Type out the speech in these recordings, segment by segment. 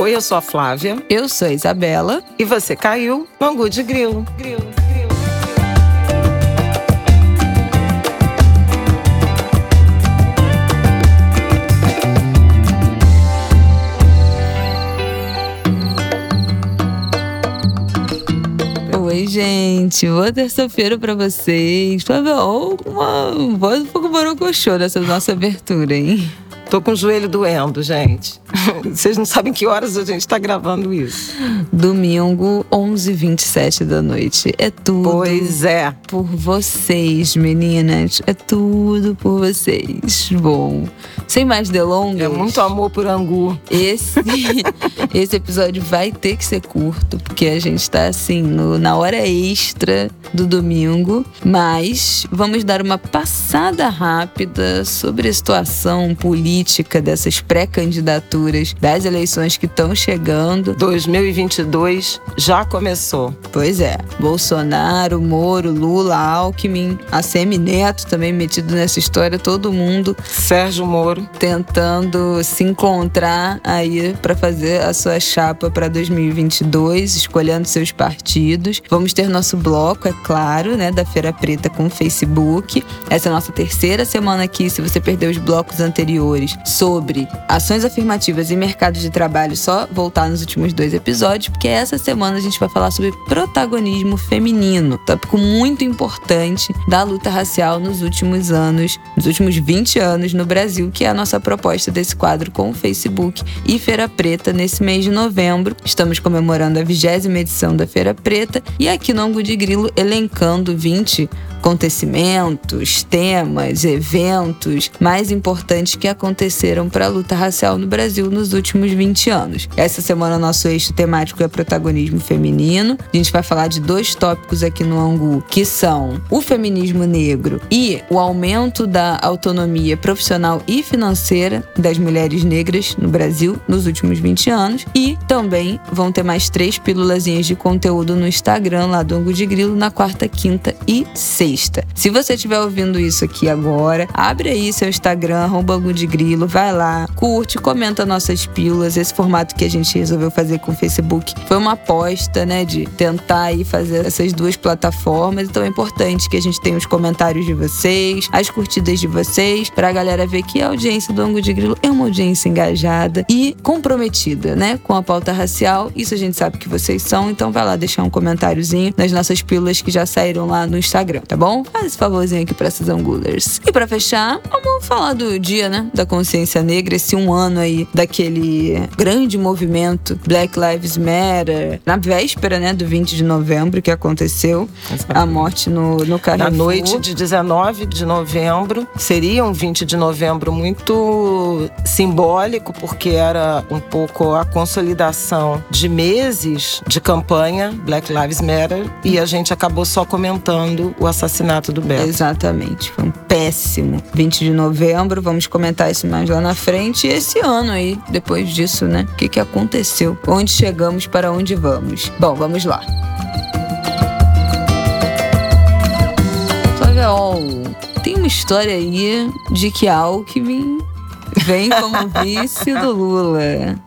Oi, eu sou a Flávia. Eu sou a Isabela. E você caiu no Angu de Grilo. Grilo. Oi, gente. Boa terça-feira pra vocês. Flávia, uma voz um pouco borocochô nessa nossa abertura, hein? Tô com o joelho doendo, gente. Vocês não sabem que horas a gente tá gravando isso. Domingo, 11h27 da noite. É tudo. Pois é. Por vocês, meninas. É tudo por vocês. Bom, sem mais delongas. É muito amor por angu. Esse, esse episódio vai ter que ser curto, porque a gente tá assim, no, na hora extra do domingo. Mas vamos dar uma passada rápida sobre a situação política dessas pré-candidaturas das eleições que estão chegando. 2022 já começou. Pois é. Bolsonaro, Moro, Lula, Alckmin, a Neto também metido nessa história, todo mundo. Sérgio Moro. Tentando se encontrar aí para fazer a sua chapa para 2022, escolhendo seus partidos. Vamos ter nosso bloco, é claro, né, da Feira Preta com o Facebook. Essa é a nossa terceira semana aqui, se você perdeu os blocos anteriores, sobre ações afirmativas e mercado de trabalho, só voltar nos últimos dois episódios, porque essa semana a gente vai falar sobre protagonismo feminino, tópico muito importante da luta racial nos últimos anos, nos últimos 20 anos no Brasil, que é a nossa proposta desse quadro com o Facebook e Feira Preta nesse mês de novembro. Estamos comemorando a vigésima edição da Feira Preta e aqui no Angu de Grilo elencando 20 acontecimentos, temas, eventos mais importantes que aconteceram para a luta racial no Brasil nos últimos 20 anos. Essa semana nosso eixo temático é protagonismo feminino. A gente vai falar de dois tópicos aqui no Angu, que são o feminismo negro e o aumento da autonomia profissional e financeira das mulheres negras no Brasil nos últimos 20 anos. E também vão ter mais três pílulazinhas de conteúdo no Instagram lá do Angu de Grilo na quarta, quinta e sexta sexta. Se você estiver ouvindo isso aqui agora, abre aí seu Instagram, arroba de Grilo, vai lá, curte, comenta nossas pílulas. Esse formato que a gente resolveu fazer com o Facebook foi uma aposta, né, de tentar aí fazer essas duas plataformas. Então é importante que a gente tenha os comentários de vocês, as curtidas de vocês, pra galera ver que a audiência do Ango de Grilo é uma audiência engajada e comprometida, né, com a pauta racial. Isso a gente sabe que vocês são, então vai lá deixar um comentáriozinho nas nossas pílulas que já saíram lá no Instagram, tá bom? Faz esse favorzinho aqui pra essas angulers. E para fechar, vamos falar do dia, né? Da consciência negra, esse um ano aí daquele grande movimento Black Lives Matter, na véspera, né, do 20 de novembro que aconteceu, a morte no, no Carrefour. Na noite de 19 de novembro, seria um 20 de novembro muito simbólico, porque era um pouco a consolidação de meses de campanha Black Lives Matter, e a gente acabou só comentando o assassinato assassinato do Beto. Exatamente. Foi um péssimo 20 de novembro. Vamos comentar isso mais lá na frente. E esse ano aí, depois disso, né? O que, que aconteceu? Onde chegamos, para onde vamos? Bom, vamos lá. Flávia, tem uma história aí de que Alckmin vem como vice do Lula.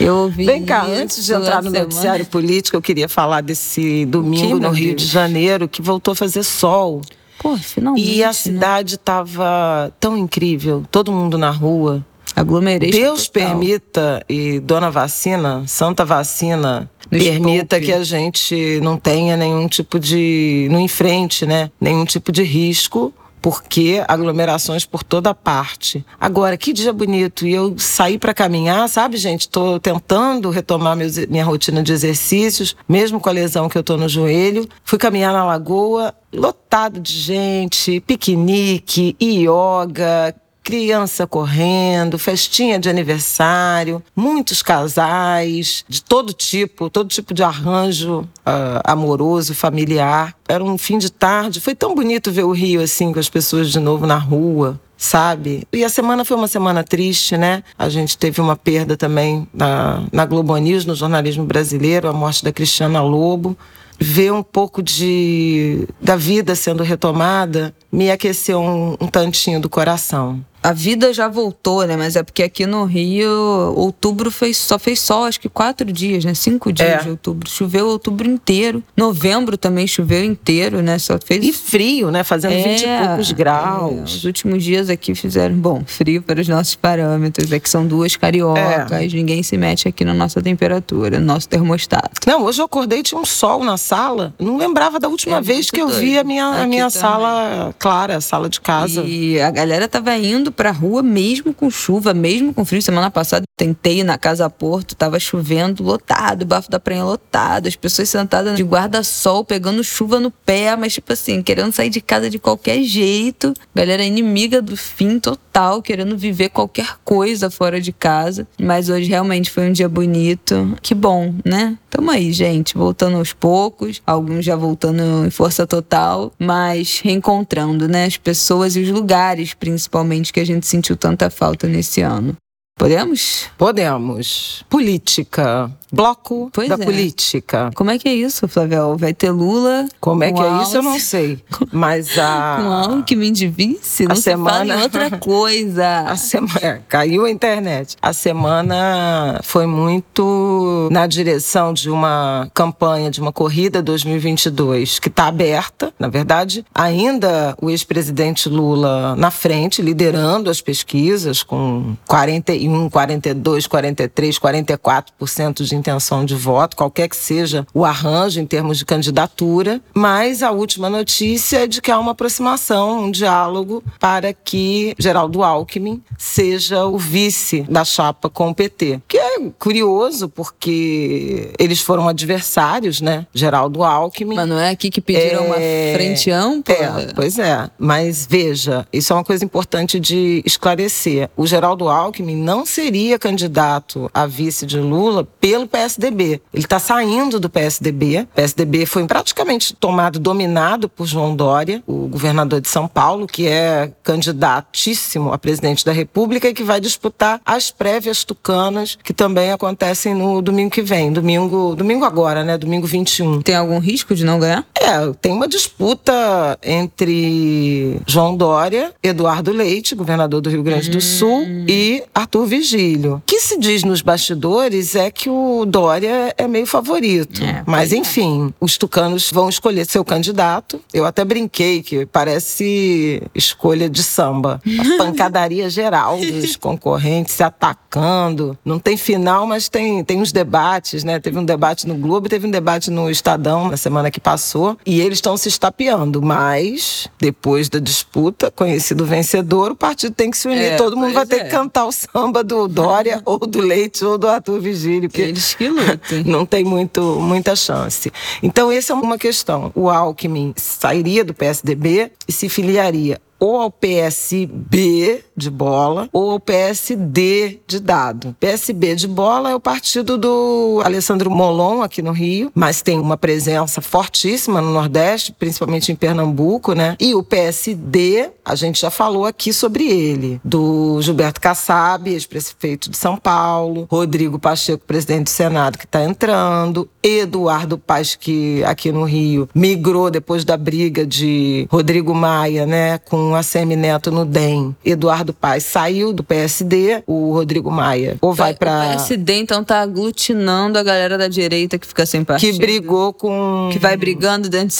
Eu ouvi. Vem cá, antes de entrar no noticiário político, eu queria falar desse domingo no Rio Deus? de Janeiro que voltou a fazer sol. Pô, finalmente. E a né? cidade estava tão incrível, todo mundo na rua. Aglomerei. Deus total. permita e dona vacina, santa vacina, Nos permita poupe. que a gente não tenha nenhum tipo de. não enfrente, né? Nenhum tipo de risco porque aglomerações por toda parte. Agora, que dia bonito. E eu saí para caminhar, sabe, gente? Estou tentando retomar meus, minha rotina de exercícios, mesmo com a lesão que eu tô no joelho. Fui caminhar na lagoa, lotado de gente, piquenique, yoga, criança correndo, festinha de aniversário, muitos casais de todo tipo, todo tipo de arranjo uh, amoroso, familiar. Era um fim de tarde, foi tão bonito ver o Rio assim com as pessoas de novo na rua, sabe? E a semana foi uma semana triste, né? A gente teve uma perda também na, na Globo News, no jornalismo brasileiro, a morte da Cristiana Lobo ver um pouco de da vida sendo retomada me aqueceu um, um tantinho do coração. A vida já voltou, né? Mas é porque aqui no Rio, outubro fez, só fez sol, acho que quatro dias, né? Cinco dias é. de outubro. Choveu outubro inteiro. Novembro também choveu inteiro, né? Só fez. E frio, né? Fazendo é, 20 e poucos graus. É. Os últimos dias aqui fizeram, bom, frio para os nossos parâmetros. É que são duas cariocas. É. Ninguém se mete aqui na nossa temperatura, no nosso termostato. Não, hoje eu acordei tinha um sol na sala. Não lembrava da última é vez que eu vi a minha, a minha sala clara, a sala de casa. E a galera tava indo pra rua mesmo com chuva, mesmo com frio. Semana passada tentei ir na Casa Porto, tava chovendo, lotado, o bafo da praia lotado, as pessoas sentadas de guarda-sol, pegando chuva no pé, mas tipo assim, querendo sair de casa de qualquer jeito. Galera inimiga do fim total, querendo viver qualquer coisa fora de casa. Mas hoje realmente foi um dia bonito. Que bom, né? Tamo aí, gente, voltando aos poucos, alguns já voltando em força total, mas reencontrando, né, as pessoas e os lugares, principalmente, que a gente sentiu tanta falta nesse ano. Podemos? Podemos. Política. Bloco pois da é. política. Como é que é isso, Flavel? Vai ter Lula? Como é que é isso, eu não sei. Mas a. Alckmin de vice? Não a semana. outra coisa. A semana. É, caiu a internet. A semana foi muito na direção de uma campanha, de uma corrida 2022, que está aberta. Na verdade, ainda o ex-presidente Lula na frente, liderando as pesquisas, com 41, 42, 43, 44% de intenção de voto, qualquer que seja o arranjo em termos de candidatura, mas a última notícia é de que há uma aproximação, um diálogo para que Geraldo Alckmin seja o vice da chapa com o PT. Que é curioso porque eles foram adversários, né? Geraldo Alckmin. Mas não é aqui que pediram é... uma frente ampla? É, pois é. Mas veja, isso é uma coisa importante de esclarecer. O Geraldo Alckmin não seria candidato a vice de Lula pelo PSDB. Ele está saindo do PSDB. O PSDB foi praticamente tomado, dominado por João Dória, o governador de São Paulo, que é candidatíssimo a presidente da República e que vai disputar as prévias tucanas, que também acontecem no domingo que vem. Domingo, domingo agora, né? Domingo 21. Tem algum risco de não ganhar? É, tem uma disputa entre João Dória, Eduardo Leite, governador do Rio Grande do hum. Sul, e Arthur Vigílio. O que se diz nos bastidores é que o o Dória é meio favorito. É, Mas, é. enfim, os tucanos vão escolher seu candidato. Eu até brinquei que parece escolha de samba. A pancadaria geral dos concorrentes se atacando. Não tem final, mas tem, tem uns debates, né? Teve um debate no Globo, teve um debate no Estadão na semana que passou. E eles estão se estapeando. Mas, depois da disputa, conhecido vencedor, o partido tem que se unir. É, Todo mundo vai ter é. que cantar o samba do Dória, ou do Leite, ou do Arthur Vigílio. Porque eles que lutem. Não tem muito, muita chance. Então, essa é uma questão. O Alckmin sairia do PSDB e se filiaria ou ao PSB de bola ou ao PSD de dado. PSB de bola é o partido do Alessandro Molon aqui no Rio, mas tem uma presença fortíssima no Nordeste, principalmente em Pernambuco, né? E o PSD, a gente já falou aqui sobre ele, do Gilberto Kassab, ex-prefeito de São Paulo, Rodrigo Pacheco, presidente do Senado, que está entrando, Eduardo Paz, que aqui no Rio migrou depois da briga de Rodrigo Maia, né, com a Semi Neto no DEM. Eduardo Paz saiu do PSD, o Rodrigo Maia ou vai para O PSD então tá aglutinando a galera da direita que fica sem partido. Que brigou com que vai brigando dentro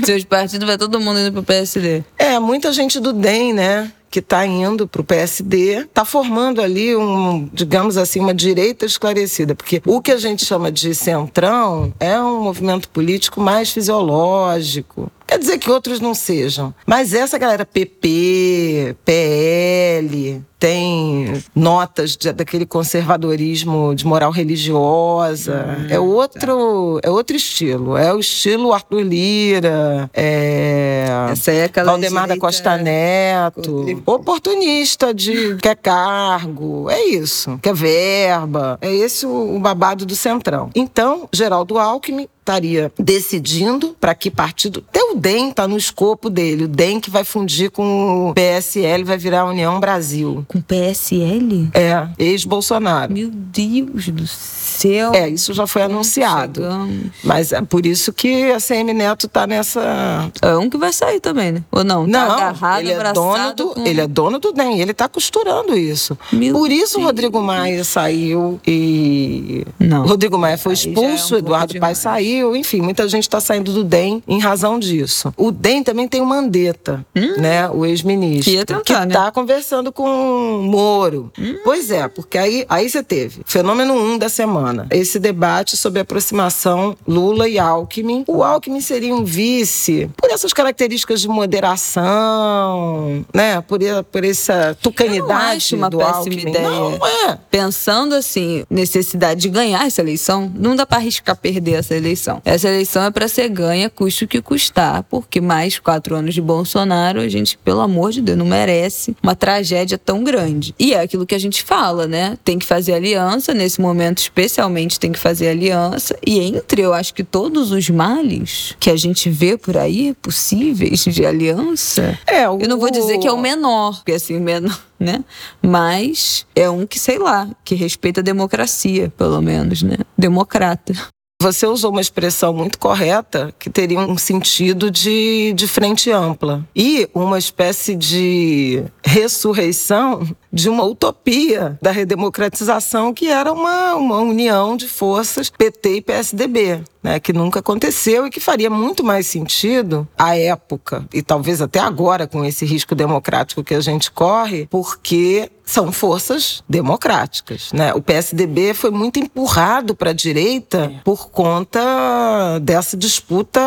de seus partidos, vai todo mundo indo pro PSD. É, muita gente do DEM, né? que está indo para o PSD, está formando ali um, digamos assim, uma direita esclarecida, porque o que a gente chama de centrão é um movimento político mais fisiológico, Quer dizer que outros não sejam. Mas essa galera PP, PL, tem notas de, daquele conservadorismo de moral religiosa. Hum, é outro, tá. é outro estilo. É o estilo Arthur Lira, é Essa é Valdemar da Costa Neto. Oportunista de quer cargo. É isso. Quer verba. É esse o, o babado do Centrão. Então, Geraldo Alckmin estaria decidindo para que partido. Até o DEM está no escopo dele. O DEM que vai fundir com o PSL, vai virar a União Brasil. Com o PSL? É, ex-Bolsonaro. Meu Deus do céu. Aconteceu. É, isso já foi anunciado. Chegamos. Mas é por isso que a CM Neto tá nessa. É um que vai sair também, né? Ou não? Tá não, agarrado, ele é dono do, com... ele é dono do DEM, ele tá costurando isso. Meu por isso o Rodrigo Maia saiu e. Não. Rodrigo Maia foi expulso, é um Eduardo Paes saiu, enfim, muita gente está saindo do DEM em razão disso. O DEM também tem o Mandetta, hum? né? O ex-ministro. Que está né? conversando com o Moro. Hum? Pois é, porque aí, aí você teve fenômeno um da semana. Esse debate sobre a aproximação Lula e Alckmin. O Alckmin seria um vice por essas características de moderação, né? Por, por essa tucanidade uma do péssima Alckmin. ideia. Não é. Pensando assim, necessidade de ganhar essa eleição, não dá para arriscar perder essa eleição. Essa eleição é para ser ganha, custe o que custar, porque mais quatro anos de Bolsonaro, a gente, pelo amor de Deus, não merece uma tragédia tão grande. E é aquilo que a gente fala, né? Tem que fazer aliança, nesse momento especialmente tem que fazer aliança. E entre, eu acho que todos os males que a gente vê por aí, possíveis de aliança, é, o... eu não vou dizer que é o menor, porque assim, o menor né? Mas é um que, sei lá, que respeita a democracia, pelo menos, né? Democrata. Você usou uma expressão muito correta que teria um sentido de, de frente ampla e uma espécie de ressurreição de uma utopia da redemocratização que era uma, uma união de forças PT e PSDB. Né, que nunca aconteceu e que faria muito mais sentido à época, e talvez até agora, com esse risco democrático que a gente corre, porque são forças democráticas. Né? O PSDB foi muito empurrado para a direita é. por conta dessa disputa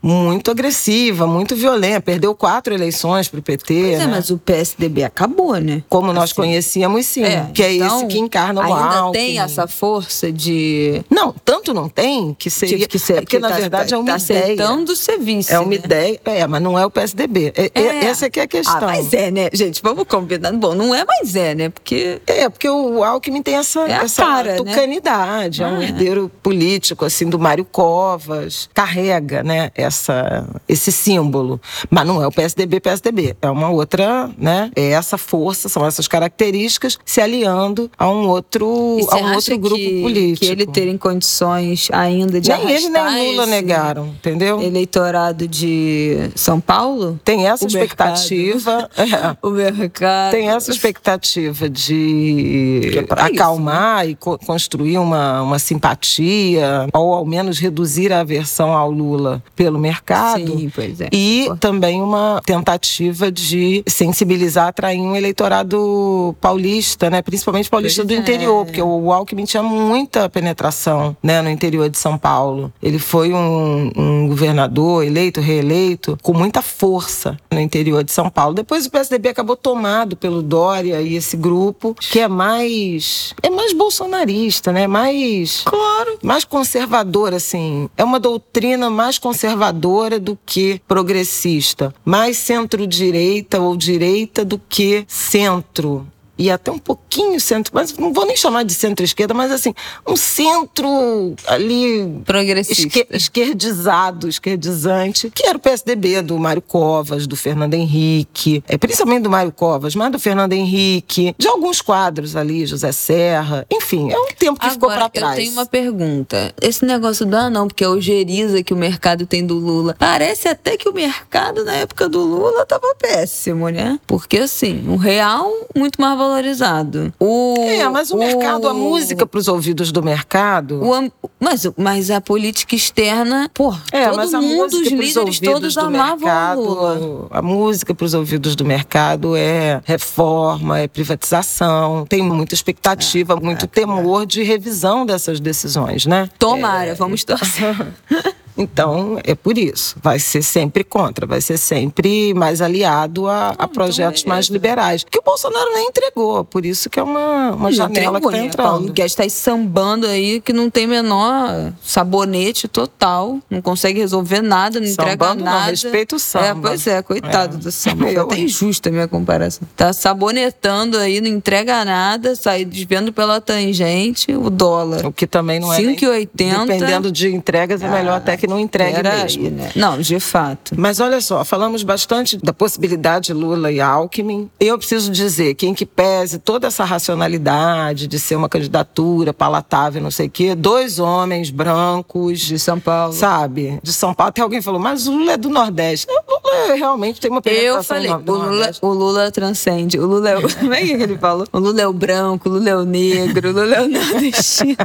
muito agressiva, muito violenta. Perdeu quatro eleições para o PT. Pois é, né? mas o PSDB acabou, né? Como nós assim. conhecíamos, sim. É, que é então, esse que encarna o ainda Alckmin. tem essa força de... Não, tanto não tem que seria... que ser, é porque, na tá, verdade, é uma tá ideia. aceitando ser vice, É uma né? ideia, é, mas não é o PSDB. É, é. Essa aqui é a questão. Ah, mas é, né? Gente, vamos combinar. Bom, não é mais é, né? Porque. É, porque o Alckmin tem essa, é essa cara, né? tucanidade. Né? É um ah, é. herdeiro político, assim, do Mário Covas. Carrega, né, essa, esse símbolo. Mas não é o PSDB, PSDB. É uma outra, né? É essa força, são essas características se aliando a um outro, a um outro grupo que, político. Que ele ter em condições ainda de nem ele nem Lula negaram, entendeu? Eleitorado de São Paulo? Tem essa o expectativa. É. O mercado. Tem essa expectativa de é acalmar isso, né? e co construir uma, uma simpatia, ou ao menos reduzir a aversão ao Lula pelo mercado. Sim, pois é. E também uma tentativa de sensibilizar, atrair um eleitorado paulista, né? principalmente paulista pois do é. interior, porque o Alckmin tinha muita penetração né? no interior de São Paulo. Ele foi um, um governador eleito, reeleito, com muita força no interior de São Paulo. Depois o PSDB acabou tomado pelo Dória e esse grupo que é mais é mais bolsonarista, né? Mais claro, mais conservador assim. É uma doutrina mais conservadora do que progressista, mais centro-direita ou direita do que centro outro. E até um pouquinho centro, mas não vou nem chamar de centro-esquerda, mas assim, um centro ali. Progressista. Esquer, esquerdizado, esquerdizante, que era o PSDB do Mário Covas, do Fernando Henrique, é, principalmente do Mário Covas, mas do Fernando Henrique, de alguns quadros ali, José Serra, enfim, é um tempo que Agora, ficou para trás. Eu tenho uma pergunta. Esse negócio do ah, não, porque é o Geriza que o mercado tem do Lula. Parece até que o mercado na época do Lula estava péssimo, né? Porque assim, o real muito mais valorizado. O, é, mas o, o mercado, a música para os ouvidos do mercado. O, mas, mas a política externa, pô, é, todo mundo, os líderes todos amavam mercado, o Lula. A música para os ouvidos do mercado é reforma, é privatização, tem muita expectativa, é, muito é, temor de revisão dessas decisões, né? Tomara, vamos torcer. Então, é por isso. Vai ser sempre contra, vai ser sempre mais aliado a, a então projetos então mais liberais. Que o Bolsonaro nem entregou, por isso que é uma, uma janela entregou, que está né? entrando. Guedes está aí sambando aí que não tem menor sabonete total, não consegue resolver nada, não Sambando, entrega nada. Não, respeito o samba. É, pois é, coitado é. do samba. É até injusta a minha comparação. Tá sabonetando aí, não entrega nada, sai desvendo pela tangente o dólar. O que também não é 5,80. Dependendo de entregas, é melhor até que que não entregue Era mesmo. né? Não, de fato. Mas olha só, falamos bastante da possibilidade de Lula e Alckmin. Eu preciso dizer que, em que pese toda essa racionalidade de ser uma candidatura palatável, não sei o quê, dois homens brancos. De São Paulo. Sabe? De São Paulo. Até alguém falou, mas Lula é do Nordeste. O Lula realmente tem uma Eu penetração falei, no- o Lula, o Lula transcende. O Lula é o. Como é que ele falou? O Lula é o branco, o Lula é o negro, o Lula é o nordestino.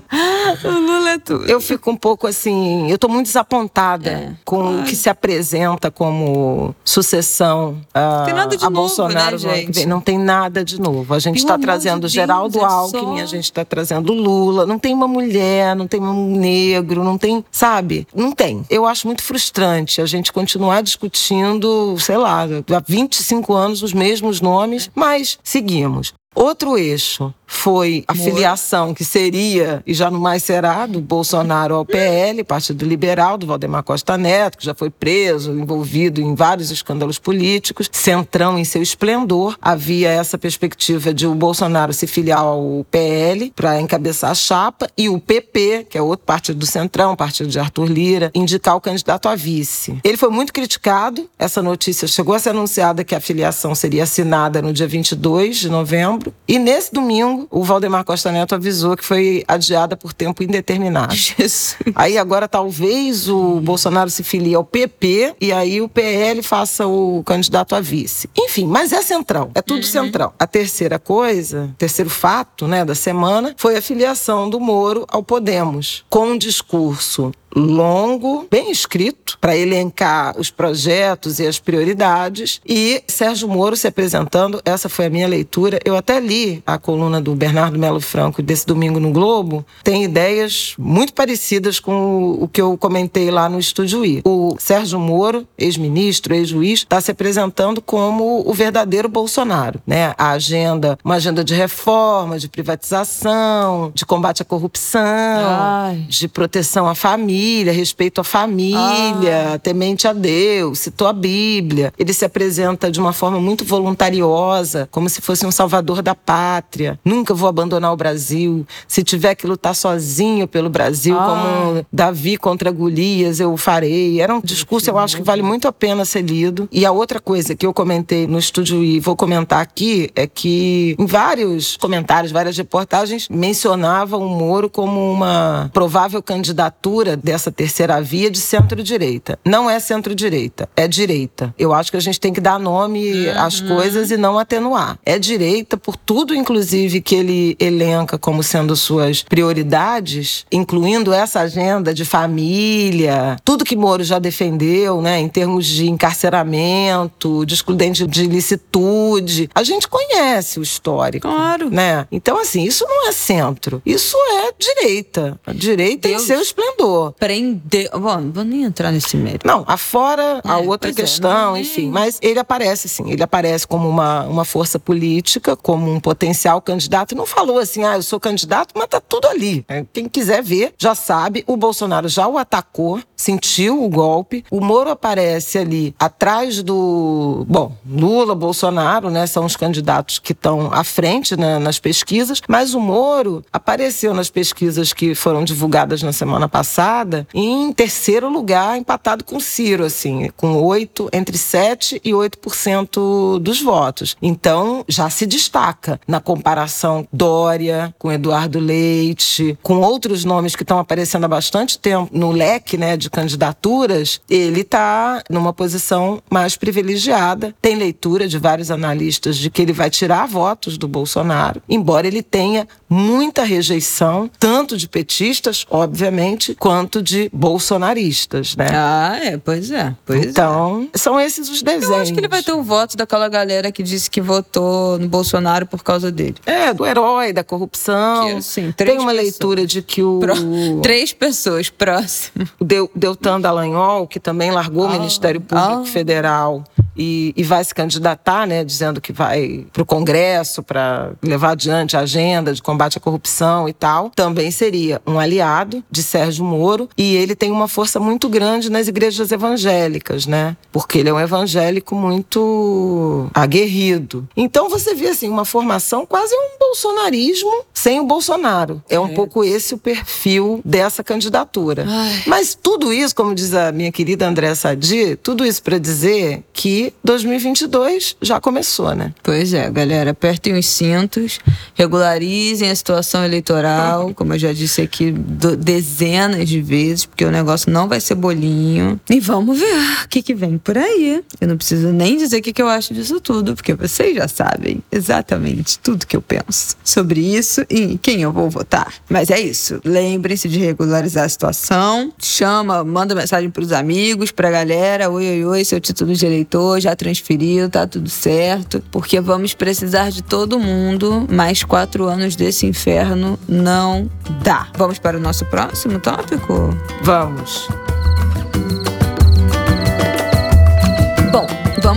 O Lula é tudo. Eu fico um pouco assim, eu tô muito desapontada É. com o que se apresenta como sucessão a, Tem nada de a novo, Bolsonaro. né, ano que gente? vem. Não tem nada de novo. A gente está trazendo de Geraldo Deus, é Alckmin, só- a gente está trazendo Lula. Não tem uma mulher, não tem um negro, não tem, sabe? Não tem. Eu acho muito frustrante a gente continuar discutindo, sei lá, há 25 anos os mesmos nomes, mas seguimos. Outro eixo foi a filiação que seria, e já não mais será, do Bolsonaro ao PL, Partido Liberal, do Valdemar Costa Neto, que já foi preso, envolvido em vários escândalos políticos, centrão em seu esplendor. Havia essa perspectiva de o Bolsonaro se filiar ao PL para encabeçar a chapa, e o PP, que é outro partido do Centrão, partido de Arthur Lira, indicar o candidato a vice. Ele foi muito criticado, essa notícia chegou a ser anunciada que a filiação seria assinada no dia 22 de novembro, e nesse domingo o Valdemar Costa Neto avisou que foi adiada por tempo indeterminado. Jesus. Aí agora talvez o Bolsonaro se filie ao PP e aí o PL faça o candidato a vice. Enfim, mas é central, é tudo central. A terceira coisa, terceiro fato, né, da semana, foi a filiação do Moro ao Podemos, com um discurso longo, bem escrito, para elencar os projetos e as prioridades. E Sérgio Moro se apresentando, essa foi a minha leitura. Eu até li a coluna do Bernardo Melo Franco desse domingo no Globo. Tem ideias muito parecidas com o que eu comentei lá no Estúdio I. O Sérgio Moro, ex-ministro, ex-juiz, está se apresentando como o verdadeiro Bolsonaro. Né? A agenda, uma agenda de reforma, de privatização, de combate à corrupção, Ai. de proteção à família, respeito à família, temente a Deus, citou a Bíblia. Ele se apresenta de uma forma muito voluntariosa, como se fosse um salvador da pátria. Nunca vou abandonar o Brasil. Se tiver que lutar sozinho pelo Brasil, Ah. como Davi contra Golias, eu o farei. Era um discurso, eu acho que vale muito a pena ser lido. E a outra coisa que eu comentei no estúdio e vou comentar aqui é que em vários comentários, várias reportagens, mencionava o Moro como uma provável candidatura dessa terceira via de centro-direita. Não é centro-direita, é direita. Eu acho que a gente tem que dar nome às coisas e não atenuar. É direita por tudo, inclusive, que ele elenca como sendo suas prioridades, incluindo essa agenda de família, tudo que Moro já defendeu, né, em termos de encarceramento, de excludente de licitude. A gente conhece o histórico. Claro. Né? Então, assim, isso não é centro. Isso é direita. A direita Deus. em seu esplendor. Prender. Bom, não vou nem entrar nesse mérito. Não, afora a É, outra é, questão, é- enfim. Mas ele aparece, sim. Ele aparece como uma, uma força política, como um potencial candidato. Não falou assim, ah, eu sou candidato, mas tá tudo ali. É, Quem quiser ver, já sabe. O Bolsonaro já o atacou, sentiu o golpe. O Moro aparece ali atrás do. Bom, Lula, Bolsonaro, né? São os candidatos que estão à frente né, nas pesquisas. Mas o Moro apareceu nas pesquisas que foram divulgadas na semana passada em terceiro lugar, empatado com Ciro, assim, com 8, entre 7 e 8% dos votos. Então, já se destaca na comparação Dória com Eduardo Leite, com outros nomes que estão aparecendo há bastante tempo no leque né, de candidaturas, ele está numa posição mais privilegiada. Tem leitura de vários analistas de que ele vai tirar votos do Bolsonaro, embora ele tenha muita rejeição, tanto de petistas, obviamente, quanto de bolsonaristas, né? Ah, é, pois é. Pois é. Então, são esses os desenhos. Eu acho que ele vai ter o voto daquela galera que disse que votou no Bolsonaro por causa dele. É, do herói, da corrupção. Que, assim, três Tem uma pessoas. leitura de que o, Pro- Três pessoas próximas. o Del- Deltan Dallagnol, que também largou o Ah, Ministério Público ah. Federal e, e vai se candidatar, né, dizendo que vai para o Congresso para levar adiante a agenda de combate à corrupção e tal, também seria um aliado de Sérgio Moro e ele tem uma força muito grande nas igrejas evangélicas, né? Porque ele é um evangélico muito aguerrido. Então você vê assim uma formação quase um bolsonarismo sem o Bolsonaro. É um é. pouco esse o perfil dessa candidatura. Ai. Mas tudo isso, como diz a minha querida Andréa Sadi, tudo isso para dizer que 2022 já começou, né? Pois é, galera, apertem os cintos, regularizem a situação eleitoral, como eu já disse aqui dezenas de vezes, porque o negócio não vai ser bolinho. E vamos ver o que, que vem por aí. Eu não preciso nem dizer o que, que eu acho disso tudo, porque vocês já sabem exatamente tudo que eu penso sobre isso e quem eu vou votar. Mas é isso. Lembrem-se de regularizar a situação. Chama, manda mensagem pros amigos, pra galera. Oi, oi, oi, seu título de eleitor já transferiu, tá tudo certo. Porque vamos precisar de todo mundo. Mais quatro anos desse inferno não dá. Vamos para o nosso próximo tópico? Vamos.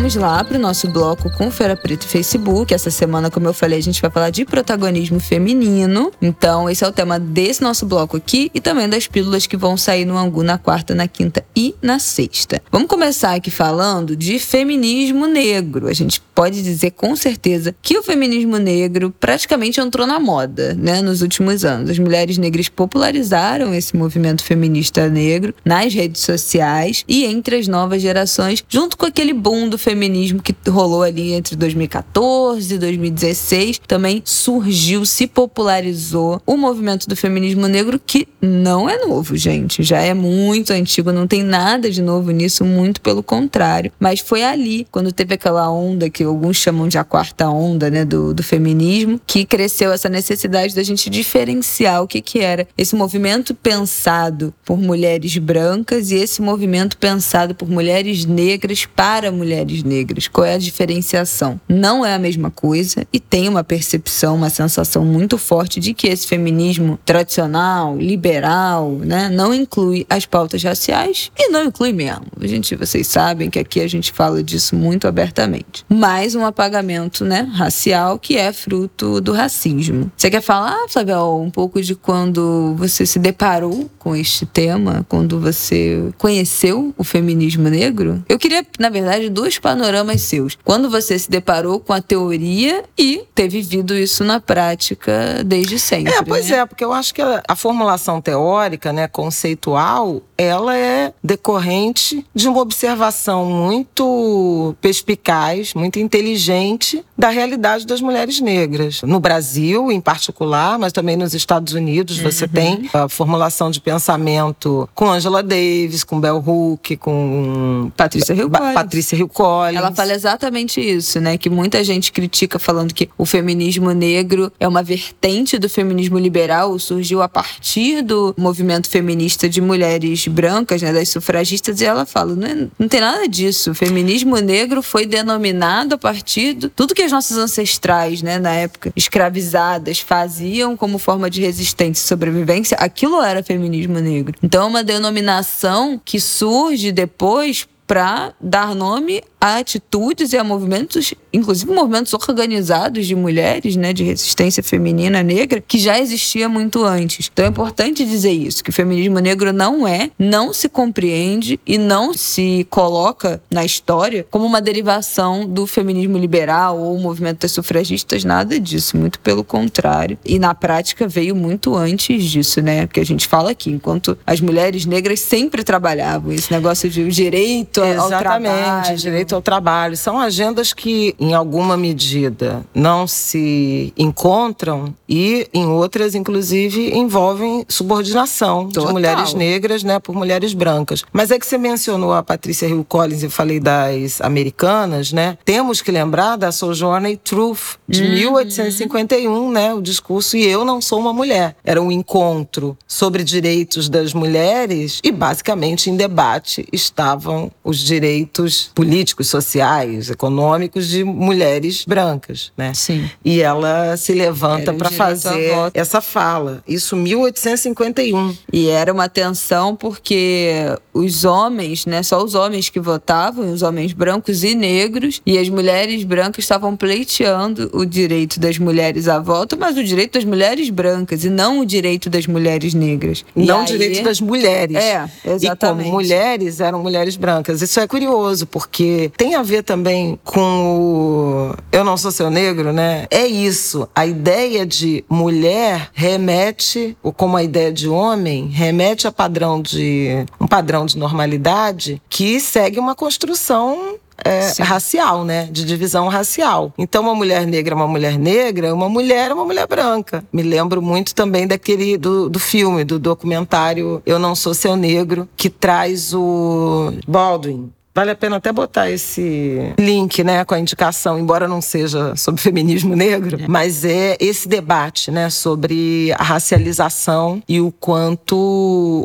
Vamos lá para o nosso bloco com Feira Preta e Facebook. Essa semana, como eu falei, a gente vai falar de protagonismo feminino. Então, esse é o tema desse nosso bloco aqui e também das pílulas que vão sair no Angu na quarta, na quinta e na sexta. Vamos começar aqui falando de feminismo negro. A gente pode dizer com certeza que o feminismo negro praticamente entrou na moda, né, nos últimos anos. As mulheres negras popularizaram esse movimento feminista negro nas redes sociais e entre as novas gerações, junto com aquele boom do feminismo que rolou ali entre 2014 e 2016, também surgiu, se popularizou o movimento do feminismo negro, que não é novo, gente. Já é muito antigo, não tem nada de novo nisso, muito pelo contrário. Mas foi ali, quando teve aquela onda que alguns chamam de a quarta onda, né, do, do feminismo, que cresceu essa necessidade da gente diferenciar o que, que era esse movimento pensado por mulheres brancas e esse movimento pensado por mulheres negras para mulheres negras? Qual é a diferenciação? Não é a mesma coisa e tem uma percepção, uma sensação muito forte de que esse feminismo tradicional, liberal, né, não inclui as pautas raciais e não inclui mesmo. A gente, vocês sabem que aqui a gente fala disso muito abertamente. Mais um apagamento, né, racial que é fruto do racismo. Você quer falar, Flávia, um pouco de quando você se deparou com este tema, quando você conheceu o feminismo negro? Eu queria, na verdade, duas dois panoramas seus. Quando você se deparou com a teoria e ter vivido isso na prática desde sempre. É, pois né? é, porque eu acho que a, a formulação teórica, né, conceitual, ela é decorrente de uma observação muito perspicaz, muito inteligente da realidade das mulheres negras. No Brasil, em particular, mas também nos Estados Unidos, você uhum. tem a formulação de pensamento com Angela Davis, com Bell Hook, com Patrícia Hill Patrícia Hill Collins. Ela fala exatamente isso, né? Que muita gente critica falando que o feminismo negro é uma vertente do feminismo liberal, surgiu a partir do movimento feminista de mulheres brancas, né, das sufragistas, e ela fala: não, é, não tem nada disso. O feminismo negro foi denominado a partir de tudo que as nossas ancestrais, né, na época, escravizadas, faziam como forma de resistência e sobrevivência. Aquilo era feminismo negro. Então, é uma denominação que surge depois para dar nome a atitudes e a movimentos, inclusive movimentos organizados de mulheres, né, de resistência feminina negra, que já existia muito antes. Então é importante dizer isso, que o feminismo negro não é, não se compreende e não se coloca na história como uma derivação do feminismo liberal ou o movimento das sufragistas, nada disso, muito pelo contrário. E na prática veio muito antes disso, né? Porque a gente fala aqui, enquanto as mulheres negras sempre trabalhavam esse negócio de direito ao Exatamente, trabalho. direito ao trabalho. São agendas que, em alguma medida, não se encontram e, em outras, inclusive, envolvem subordinação Total. de mulheres negras né, por mulheres brancas. Mas é que você mencionou a Patrícia Hill Collins e falei das americanas, né? Temos que lembrar da Sojourner Truth, de uhum. 1851, né? O discurso E Eu Não Sou Uma Mulher. Era um encontro sobre direitos das mulheres e, basicamente, em debate estavam os direitos políticos sociais, econômicos de mulheres brancas, né? Sim. E ela se levanta para fazer essa fala. Isso 1851. E era uma tensão porque os homens, né, só os homens que votavam, os homens brancos e negros, e as mulheres brancas estavam pleiteando o direito das mulheres a voto, mas o direito das mulheres brancas e não o direito das mulheres negras. Não o direito das mulheres. É, exatamente. E como mulheres eram mulheres brancas. Isso é curioso, porque porque tem a ver também com o Eu Não Sou Seu Negro, né? É isso. A ideia de mulher remete, ou como a ideia de homem, remete a padrão de um padrão de normalidade que segue uma construção é, racial, né? De divisão racial. Então, uma mulher negra é uma mulher negra, uma mulher é uma mulher branca. Me lembro muito também daquele do, do filme, do documentário Eu Não Sou Seu Negro, que traz o Baldwin Vale a pena até botar esse link, né, com a indicação, embora não seja sobre feminismo negro, é. mas é esse debate, né, sobre a racialização e o quanto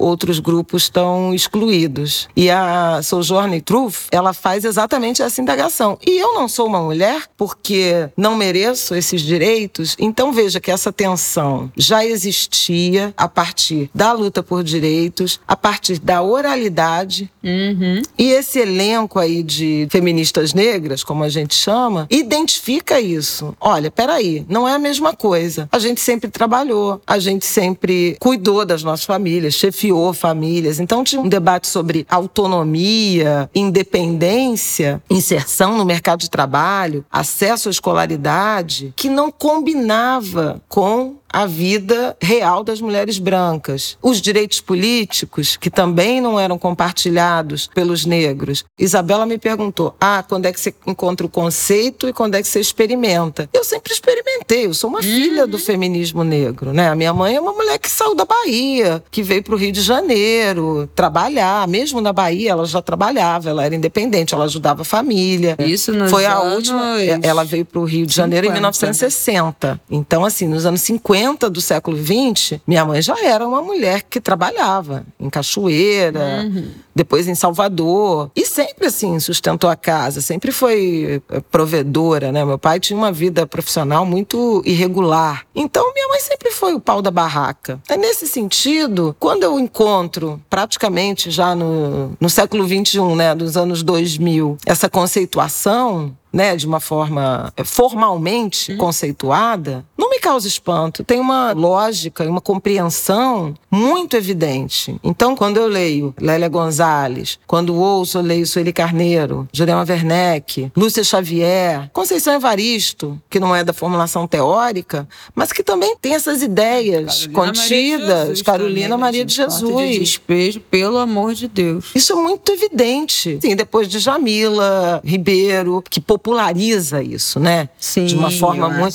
outros grupos estão excluídos. E a Sojourner Truth, ela faz exatamente essa indagação. E eu não sou uma mulher porque não mereço esses direitos, então veja que essa tensão já existia a partir da luta por direitos, a partir da oralidade, uhum. e esse elenco aí de feministas negras, como a gente chama, identifica isso. Olha, peraí, não é a mesma coisa. A gente sempre trabalhou, a gente sempre cuidou das nossas famílias, chefiou famílias. Então tinha um debate sobre autonomia, independência, inserção no mercado de trabalho, acesso à escolaridade, que não combinava com a vida real das mulheres brancas. Os direitos políticos, que também não eram compartilhados pelos negros. Isabela me perguntou: ah, quando é que você encontra o conceito e quando é que você experimenta? Eu sempre experimentei, eu sou uma uhum. filha do feminismo negro, né? A minha mãe é uma mulher que saiu da Bahia, que veio para o Rio de Janeiro trabalhar. Mesmo na Bahia, ela já trabalhava, ela era independente, ela ajudava a família. Isso nos Foi a última. Ela veio para o Rio de 50. Janeiro em 1960. Então, assim, nos anos 50, 50 do século XX, minha mãe já era uma mulher que trabalhava em Cachoeira, uhum. depois em Salvador. E sempre, assim, sustentou a casa, sempre foi eh, provedora, né? Meu pai tinha uma vida profissional muito irregular. Então, minha mãe sempre foi o pau da barraca. É nesse sentido, quando eu encontro, praticamente já no, no século XXI, né, dos anos 2000, essa conceituação, né, de uma forma eh, formalmente uhum. conceituada, não me causa espanto. Tem uma lógica e uma compreensão muito evidente. Então, quando eu leio Lélia Gonzalez, quando ouço, eu leio Sueli Carneiro, Jurema Werneck, Lúcia Xavier, Conceição Evaristo, que não é da formulação teórica, mas que também tem essas ideias Carolina contidas. Maria Jesus, Carolina Maria de Jesus. De despejo, pelo amor de Deus. Isso é muito evidente. Sim, depois de Jamila Ribeiro, que populariza isso, né? Sim. De uma forma muito.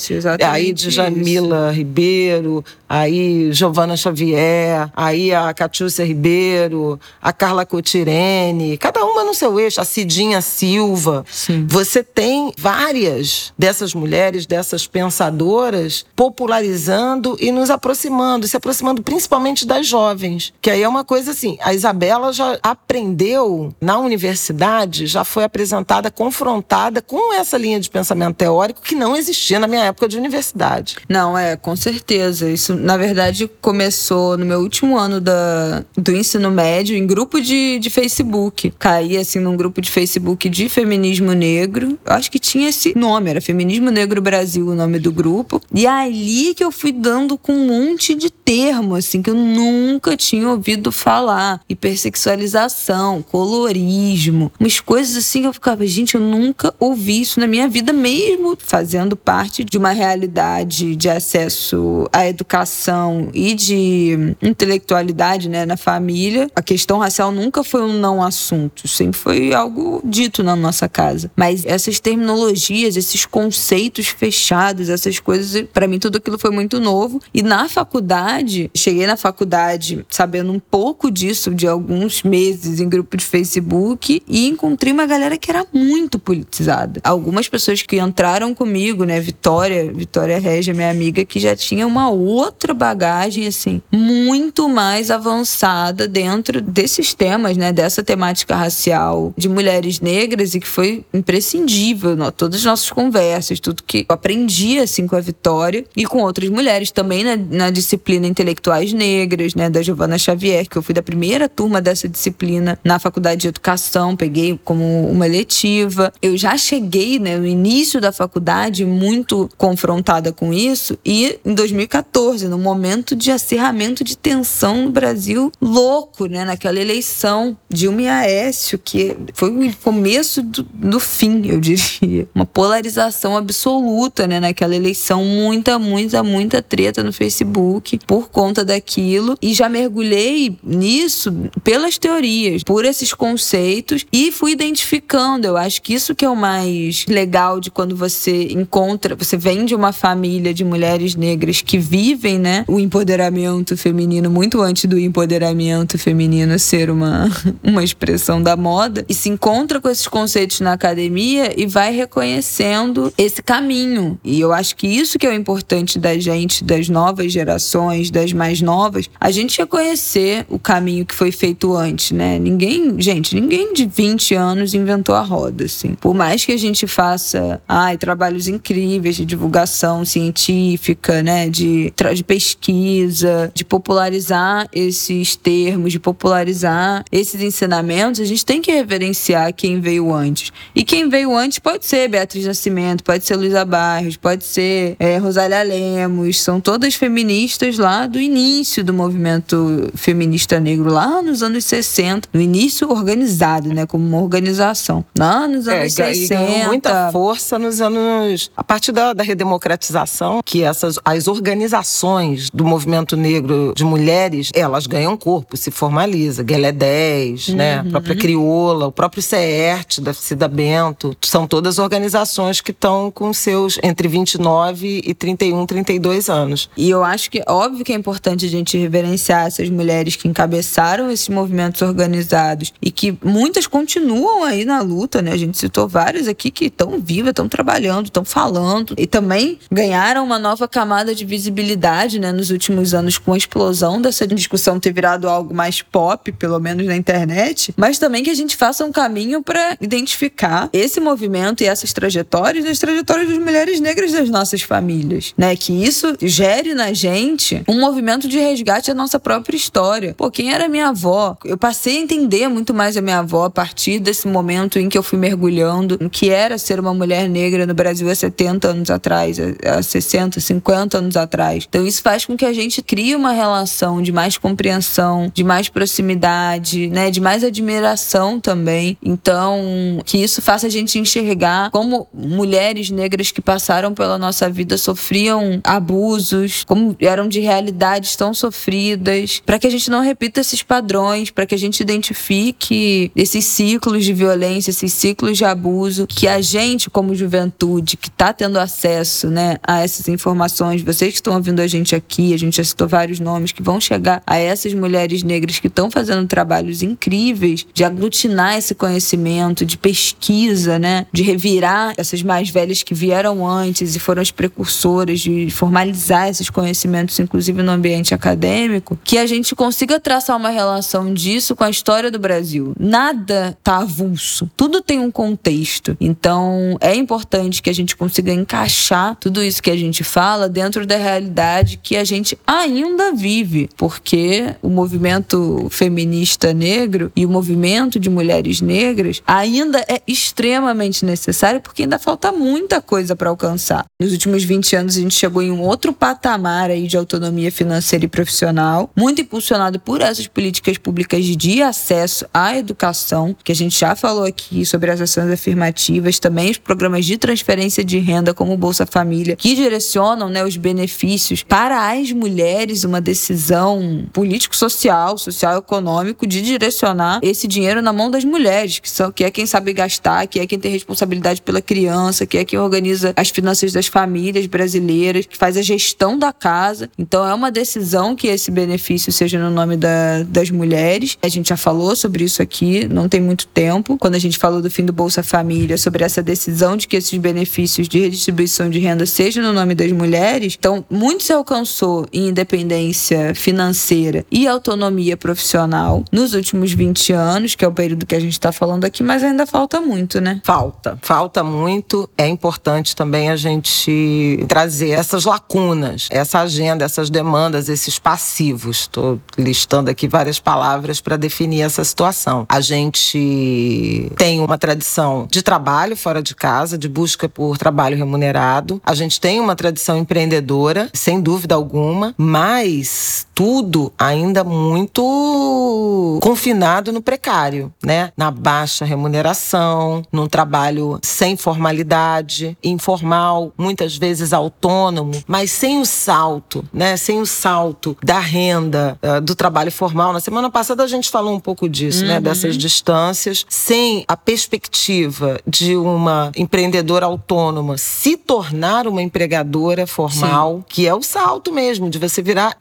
Aí de Jamila isso. Ribeiro, aí Giovana Xavier, aí a Catiúcia Ribeiro, a Carla Cotirene, cada uma no seu eixo, a Cidinha Silva. Sim. Você tem várias dessas mulheres, dessas pensadoras, popularizando e nos aproximando, se aproximando principalmente das jovens. Que aí é uma coisa assim, a Isabela já aprendeu na universidade, já foi apresentada, confrontada com essa linha de pensamento teórico que não existia na minha época de universidade. Não, é, com certeza. Isso na verdade, começou no meu último ano da, do ensino médio, em grupo de, de Facebook. Caí, assim, num grupo de Facebook de feminismo negro. Acho que tinha esse nome, era Feminismo Negro Brasil, o nome do grupo. E ali que eu fui dando com um monte de termo, assim, que eu nunca tinha ouvido falar. Hipersexualização, colorismo, umas coisas assim que eu ficava, gente, eu nunca ouvi isso na minha vida, mesmo fazendo parte de uma realidade de acesso à educação e de intelectualidade né, na família, a questão racial nunca foi um não assunto, sempre foi algo dito na nossa casa. Mas essas terminologias, esses conceitos fechados, essas coisas, para mim tudo aquilo foi muito novo. E na faculdade, cheguei na faculdade sabendo um pouco disso, de alguns meses em grupo de Facebook, e encontrei uma galera que era muito politizada. Algumas pessoas que entraram comigo, né, Vitória, Vitória Regia, minha amiga, que já tinha uma outra bagagem, assim, muito mais avançada dentro desses temas, né? Dessa temática racial de mulheres negras e que foi imprescindível, no, todas as nossas conversas, tudo que eu aprendi, assim, com a Vitória e com outras mulheres também na, na disciplina Intelectuais Negras, né? Da Giovana Xavier, que eu fui da primeira turma dessa disciplina na Faculdade de Educação, peguei como uma eletiva. Eu já cheguei cheguei, né, no início da faculdade, muito confrontada com isso, e em 2014, no momento de acirramento de tensão no Brasil, louco, né, naquela eleição, Dilma e Aécio, que foi o começo do, do fim, eu diria. Uma polarização absoluta, né, naquela eleição, muita, muita, muita treta no Facebook por conta daquilo, e já mergulhei nisso pelas teorias, por esses conceitos, e fui identificando. Eu acho que isso que é o mais legal de quando você encontra, você vem de uma família de mulheres negras que vivem, né, o empoderamento feminino muito antes do empoderamento feminino ser uma, uma expressão da moda e se encontra com esses conceitos na academia e vai reconhecendo esse caminho. E eu acho que isso que é o importante da gente, das novas gerações, das mais novas, a gente reconhecer o caminho que foi feito antes, né? Ninguém, gente, ninguém de 20 anos inventou a roda, assim. Por mais que a gente faça, ai, trabalhos incríveis de divulgação científica, né, de, de pesquisa, de popularizar esses termos, de popularizar esses ensinamentos, a gente tem que reverenciar quem veio antes. E quem veio antes pode ser Beatriz Nascimento, pode ser Luísa Barros, pode ser é, Rosália Lemos, são todas feministas lá do início do movimento feminista negro, lá nos anos 60, no início organizado, né, como uma organização. Lá nos é, anos é, 60. Muita força nos anos. A partir da, da redemocratização, que essas as organizações do movimento negro de mulheres, elas ganham corpo, se formaliza. Guelé 10, uhum. né? A própria Crioula, o próprio CERT da Cida Bento. São todas organizações que estão com seus entre 29 e 31, 32 anos. E eu acho que, óbvio que é importante a gente reverenciar essas mulheres que encabeçaram esses movimentos organizados e que muitas continuam aí na luta, né? A gente citou várias aqui que estão vivas, estão trabalhando, estão falando e também ganharam uma nova camada de visibilidade, né, nos últimos anos com a explosão dessa discussão ter virado algo mais pop, pelo menos na internet, mas também que a gente faça um caminho para identificar esse movimento e essas trajetórias as trajetórias das mulheres negras das nossas famílias, né? Que isso gere na gente um movimento de resgate da nossa própria história. Pô, quem era minha avó? Eu passei a entender muito mais a minha avó a partir desse momento em que eu fui mergulhando no que era ser uma mulher negra no Brasil há 70 anos atrás, há 60, 50 anos atrás. Então isso faz com que a gente crie uma relação de mais compreensão, de mais proximidade, né, de mais admiração também. Então, que isso faça a gente enxergar como mulheres negras que passaram pela nossa vida sofriam abusos, como eram de realidades tão sofridas, para que a gente não repita esses padrões, para que a gente identifique esses ciclos de violência, esses ciclos de abuso que a gente como juventude que está tendo acesso, né, a essas informações, vocês que estão ouvindo a gente aqui, a gente já citou vários nomes que vão chegar a essas mulheres negras que estão fazendo trabalhos incríveis de aglutinar esse conhecimento, de pesquisa, né, de revirar essas mais velhas que vieram antes e foram as precursoras de formalizar esses conhecimentos, inclusive no ambiente acadêmico, que a gente consiga traçar uma relação disso com a história do Brasil. Nada tá avulso, tudo tem um contexto. Então, é importante que a gente consiga encaixar tudo isso que a gente fala dentro da realidade que a gente ainda vive, porque o movimento feminista negro e o movimento de mulheres negras ainda é extremamente necessário porque ainda falta muita coisa para alcançar. Nos últimos 20 anos a gente chegou em um outro patamar aí de autonomia financeira e profissional, muito impulsionado por essas políticas públicas de acesso à educação, que a gente já falou aqui sobre as ações afirmativas, também os programas de transferência de renda como o Bolsa Família, que direcionam né, os benefícios para as mulheres, uma decisão político-social, social-econômico de direcionar esse dinheiro na mão das mulheres, que, são, que é quem sabe gastar, que é quem tem responsabilidade pela criança, que é quem organiza as finanças das famílias brasileiras, que faz a gestão da casa. Então é uma decisão que esse benefício seja no nome da, das mulheres. A gente já falou sobre isso aqui, não tem muito tempo, quando a gente falou do fim do Bolsa Família, sobre essa decisão de que esses benefícios de redistribuição de renda sejam no nome das mulheres. Então, muito se alcançou em independência financeira e autonomia profissional nos últimos 20 anos, que é o período que a gente está falando aqui, mas ainda falta muito, né? Falta, falta muito. É importante também a gente trazer essas lacunas, essa agenda, essas demandas, esses passivos. Estou listando aqui várias palavras para definir essa situação. A gente tem uma tradição de trabalho trabalho fora de casa, de busca por trabalho remunerado. A gente tem uma tradição empreendedora, sem dúvida alguma, mas tudo ainda muito confinado no precário, né? Na baixa remuneração, num trabalho sem formalidade, informal, muitas vezes autônomo, mas sem o salto, né? Sem o salto da renda, uh, do trabalho formal. Na semana passada a gente falou um pouco disso, né? uhum. né? Dessas distâncias, sem a perspectiva de uma empreendedora autônoma se tornar uma empregadora formal, Sim. que é o salto mesmo, de você virar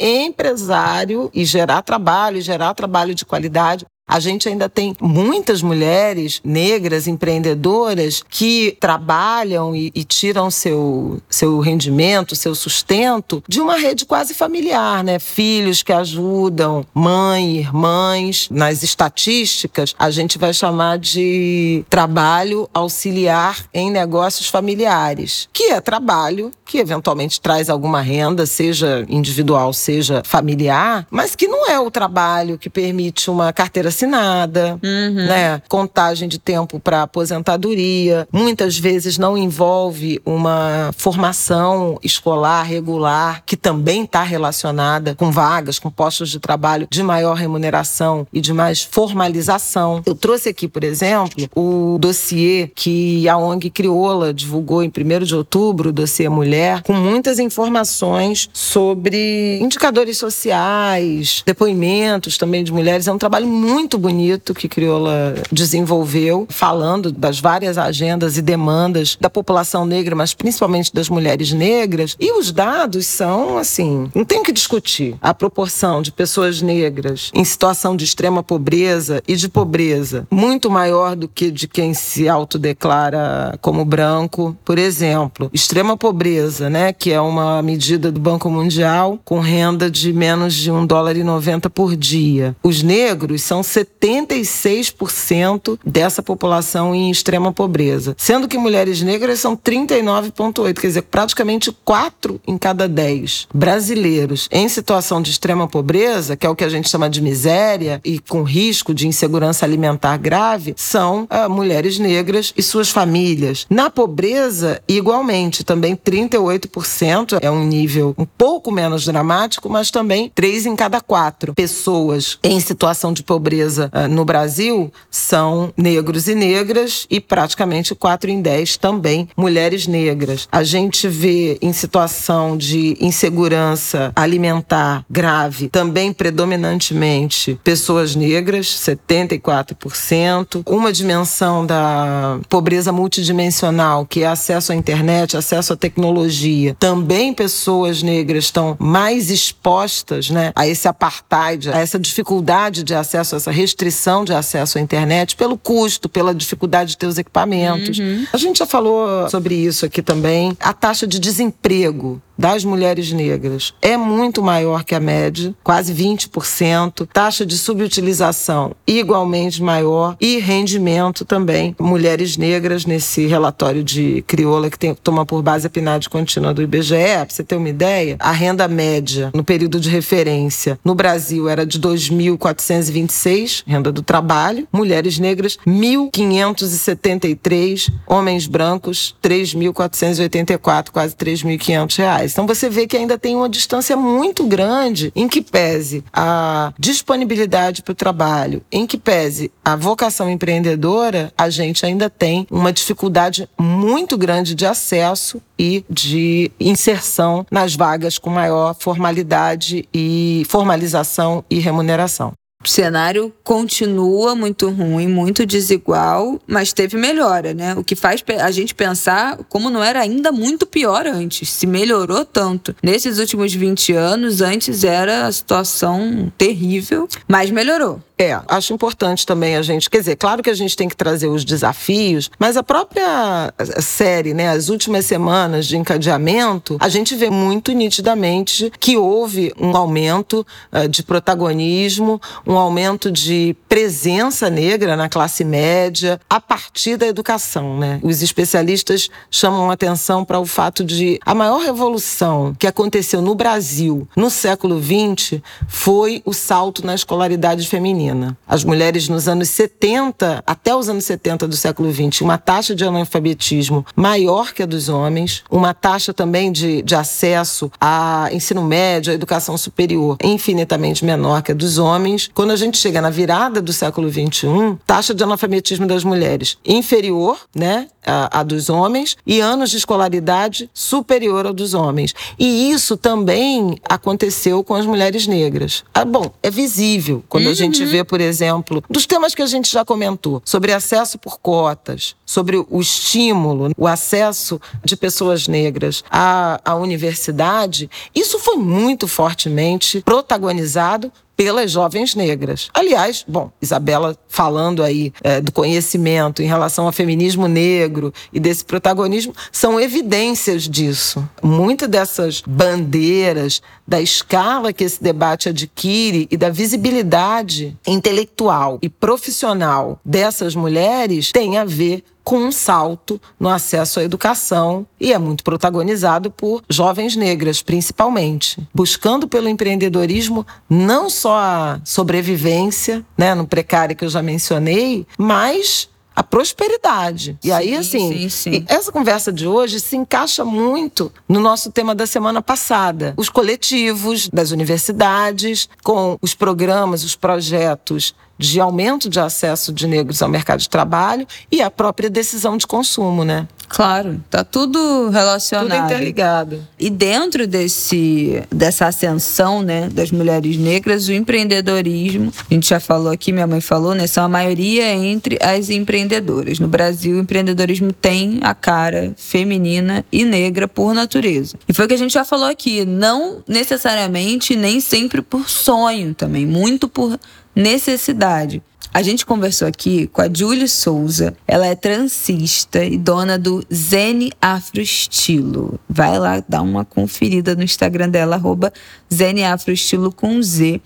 empresário e gerar trabalho, e gerar trabalho de qualidade. A gente ainda tem muitas mulheres negras empreendedoras que trabalham e, e, tiram seu, seu rendimento, seu sustento de uma rede quase familiar, né? Filhos que ajudam, mãe, irmãs. Nas estatísticas, a gente vai chamar de trabalho auxiliar em negócios familiares, que é trabalho que eventualmente traz alguma renda, seja individual, seja familiar, mas que não é o trabalho que permite uma carteira assinada, uhum. né? Contagem de tempo para aposentadoria. Muitas vezes não envolve uma formação escolar regular, que também está relacionada com vagas, com postos de trabalho de maior remuneração e de mais formalização. Eu trouxe aqui, por exemplo, o dossiê que a ONG Crioula divulgou em 1 de outubro, o dossiê Mulher, com muitas informações sobre indicadores sociais, depoimentos também de mulheres. É um trabalho muito muito bonito que Crioula desenvolveu, falando das várias agendas e demandas da população negra, mas principalmente das mulheres negras. E os dados são, assim, não tem que discutir. A proporção de pessoas negras em situação de extrema pobreza e de pobreza muito maior do que de quem se autodeclara como branco. Por exemplo, extrema pobreza, né, que é uma medida do Banco Mundial com renda de menos de um dólar e 90 por dia. Os negros são 76% dessa população em extrema pobreza, sendo que mulheres negras são 39,8%, quer dizer, praticamente 4 em cada 10 brasileiros em situação de extrema pobreza, que é o que a gente chama de miséria e com risco de insegurança alimentar grave, são ah, mulheres negras e suas famílias. Na pobreza, igualmente, também 38% é um nível um pouco menos dramático, mas também 3 em cada 4 pessoas em situação de pobreza uh, no Brasil são negros e negras e praticamente 4 em 10 também mulheres negras. A gente vê em situação de insegurança alimentar grave também predominantemente pessoas negras, 74%. Uma dimensão da pobreza multidimensional, que é acesso à internet, acesso à tecnologia, também pessoas negras estão mais expostas né, a esse apartheid, a essa dificuldade de acesso, a essa restrição de acesso à internet pelo custo, pela dificuldade de ter os equipamentos. Uhum. A gente já falou sobre isso aqui também. A taxa de desemprego das mulheres negras é muito maior que a média, quase 20%. Taxa de subutilização igualmente maior e rendimento também. Mulheres negras nesse relatório de crioula que tem, toma por base a PNAD contínua do IBGE, para você ter uma ideia, a renda média no período de referência no Brasil era de 2.426, renda do trabalho, mulheres negras 1.573, homens brancos 3.484, quase 3.500 reais Então você vê que ainda tem uma distância muito grande em que pese a disponibilidade para o trabalho, em que pese a vocação empreendedora, a gente ainda tem uma dificuldade muito grande de acesso e de inserção nas vagas com maior formalidade e formalização e remuneração. O cenário continua muito ruim, muito desigual, mas teve melhora, né? O que faz a gente pensar como não era ainda muito pior antes, se melhorou tanto. Nesses últimos 20 anos, antes era a situação terrível, mas melhorou. É, acho importante também a gente, quer dizer, claro que a gente tem que trazer os desafios, mas a própria série, né, as últimas semanas de encadeamento, a gente vê muito nitidamente que houve um aumento uh, de protagonismo, um aumento de presença negra na classe média a partir da educação, né? Os especialistas chamam atenção para o fato de a maior revolução que aconteceu no Brasil no século XX foi o salto na escolaridade feminina feminina. As mulheres nos anos 70, até os anos 70 do século XX, uma taxa de analfabetismo maior que a dos homens, uma taxa também de, de acesso a ensino médio, a educação superior infinitamente menor que a dos homens. Quando a gente chega na virada do século XXI, taxa de analfabetismo das mulheres inferior, né, a, a dos homens, e anos de escolaridade superior ao dos homens. E isso também aconteceu com as mulheres negras. Ah, bom, é visível quando uhum. a gente por exemplo, dos temas que a gente já comentou, sobre acesso por cotas, sobre o estímulo, o acesso de pessoas negras à, à universidade, isso foi muito fortemente protagonizado pelas jovens negras. Aliás, bom, Isabela falando aí é, do conhecimento em relação ao feminismo negro e desse protagonismo são evidências disso. Muitas dessas bandeiras da escala que esse debate adquire e da visibilidade intelectual e profissional dessas mulheres tem a ver com um salto no acesso à educação e é muito protagonizado por jovens negras, principalmente, buscando pelo empreendedorismo não só a sobrevivência, né, no precário que eu já mencionei, mas a prosperidade. E aí, assim, sim, sim. essa conversa de hoje se encaixa muito no nosso tema da semana passada. Os coletivos das universidades, com os programas, os projetos de aumento de acesso de negros ao mercado de trabalho e a própria decisão de consumo, né? Claro, tá tudo relacionado. Tudo interligado. E dentro desse dessa ascensão, né, das mulheres negras, o empreendedorismo, a gente já falou aqui, minha mãe falou, né, são a maioria entre as empreendedoras. No Brasil, o empreendedorismo tem a cara feminina e negra por natureza. E foi o que a gente já falou aqui, não necessariamente nem sempre por sonho também, muito por necessidade. A gente conversou aqui com a Julie Souza. Ela é transista e dona do Zen Afro Estilo. Vai lá dar uma conferida no Instagram dela, arroba Zen Afro Estilo com Z.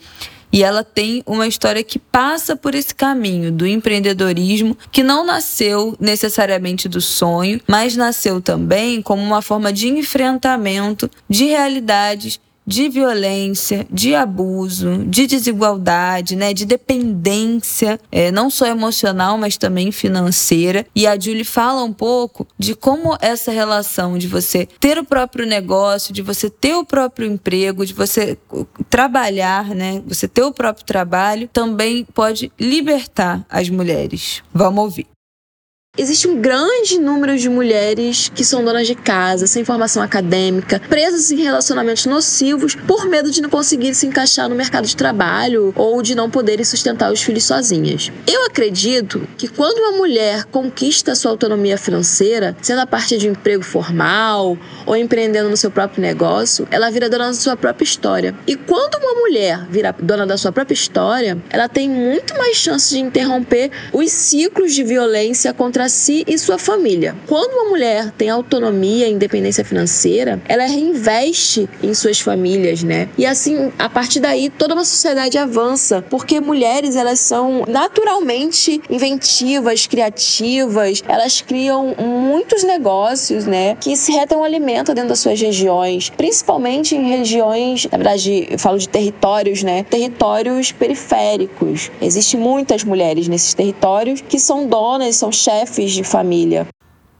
E ela tem uma história que passa por esse caminho do empreendedorismo, que não nasceu necessariamente do sonho, mas nasceu também como uma forma de enfrentamento de realidades de violência, de abuso, de desigualdade, né, de dependência, é, não só emocional, mas também financeira. E a Julie fala um pouco de como essa relação de você ter o próprio negócio, de você ter o próprio emprego, de você trabalhar, né, você ter o próprio trabalho, também pode libertar as mulheres. Vamos ouvir existe um grande número de mulheres que são donas de casa, sem formação acadêmica, presas em relacionamentos nocivos por medo de não conseguir se encaixar no mercado de trabalho ou de não poderem sustentar os filhos sozinhas. Eu acredito que quando uma mulher conquista sua autonomia financeira, sendo a partir de um emprego formal ou empreendendo no seu próprio negócio, ela vira dona da sua própria história. E quando uma mulher vira dona da sua própria história, ela tem muito mais chance de interromper os ciclos de violência contra si e sua família. Quando uma mulher tem autonomia e independência financeira, ela reinveste em suas famílias, né? E assim, a partir daí, toda uma sociedade avança, porque mulheres, elas são naturalmente inventivas, criativas, elas criam muitos negócios, né, que se retam alimento dentro das suas regiões, principalmente em regiões, na verdade, eu falo de territórios, né, territórios periféricos. Existem muitas mulheres nesses territórios que são donas, são chefes chefes de família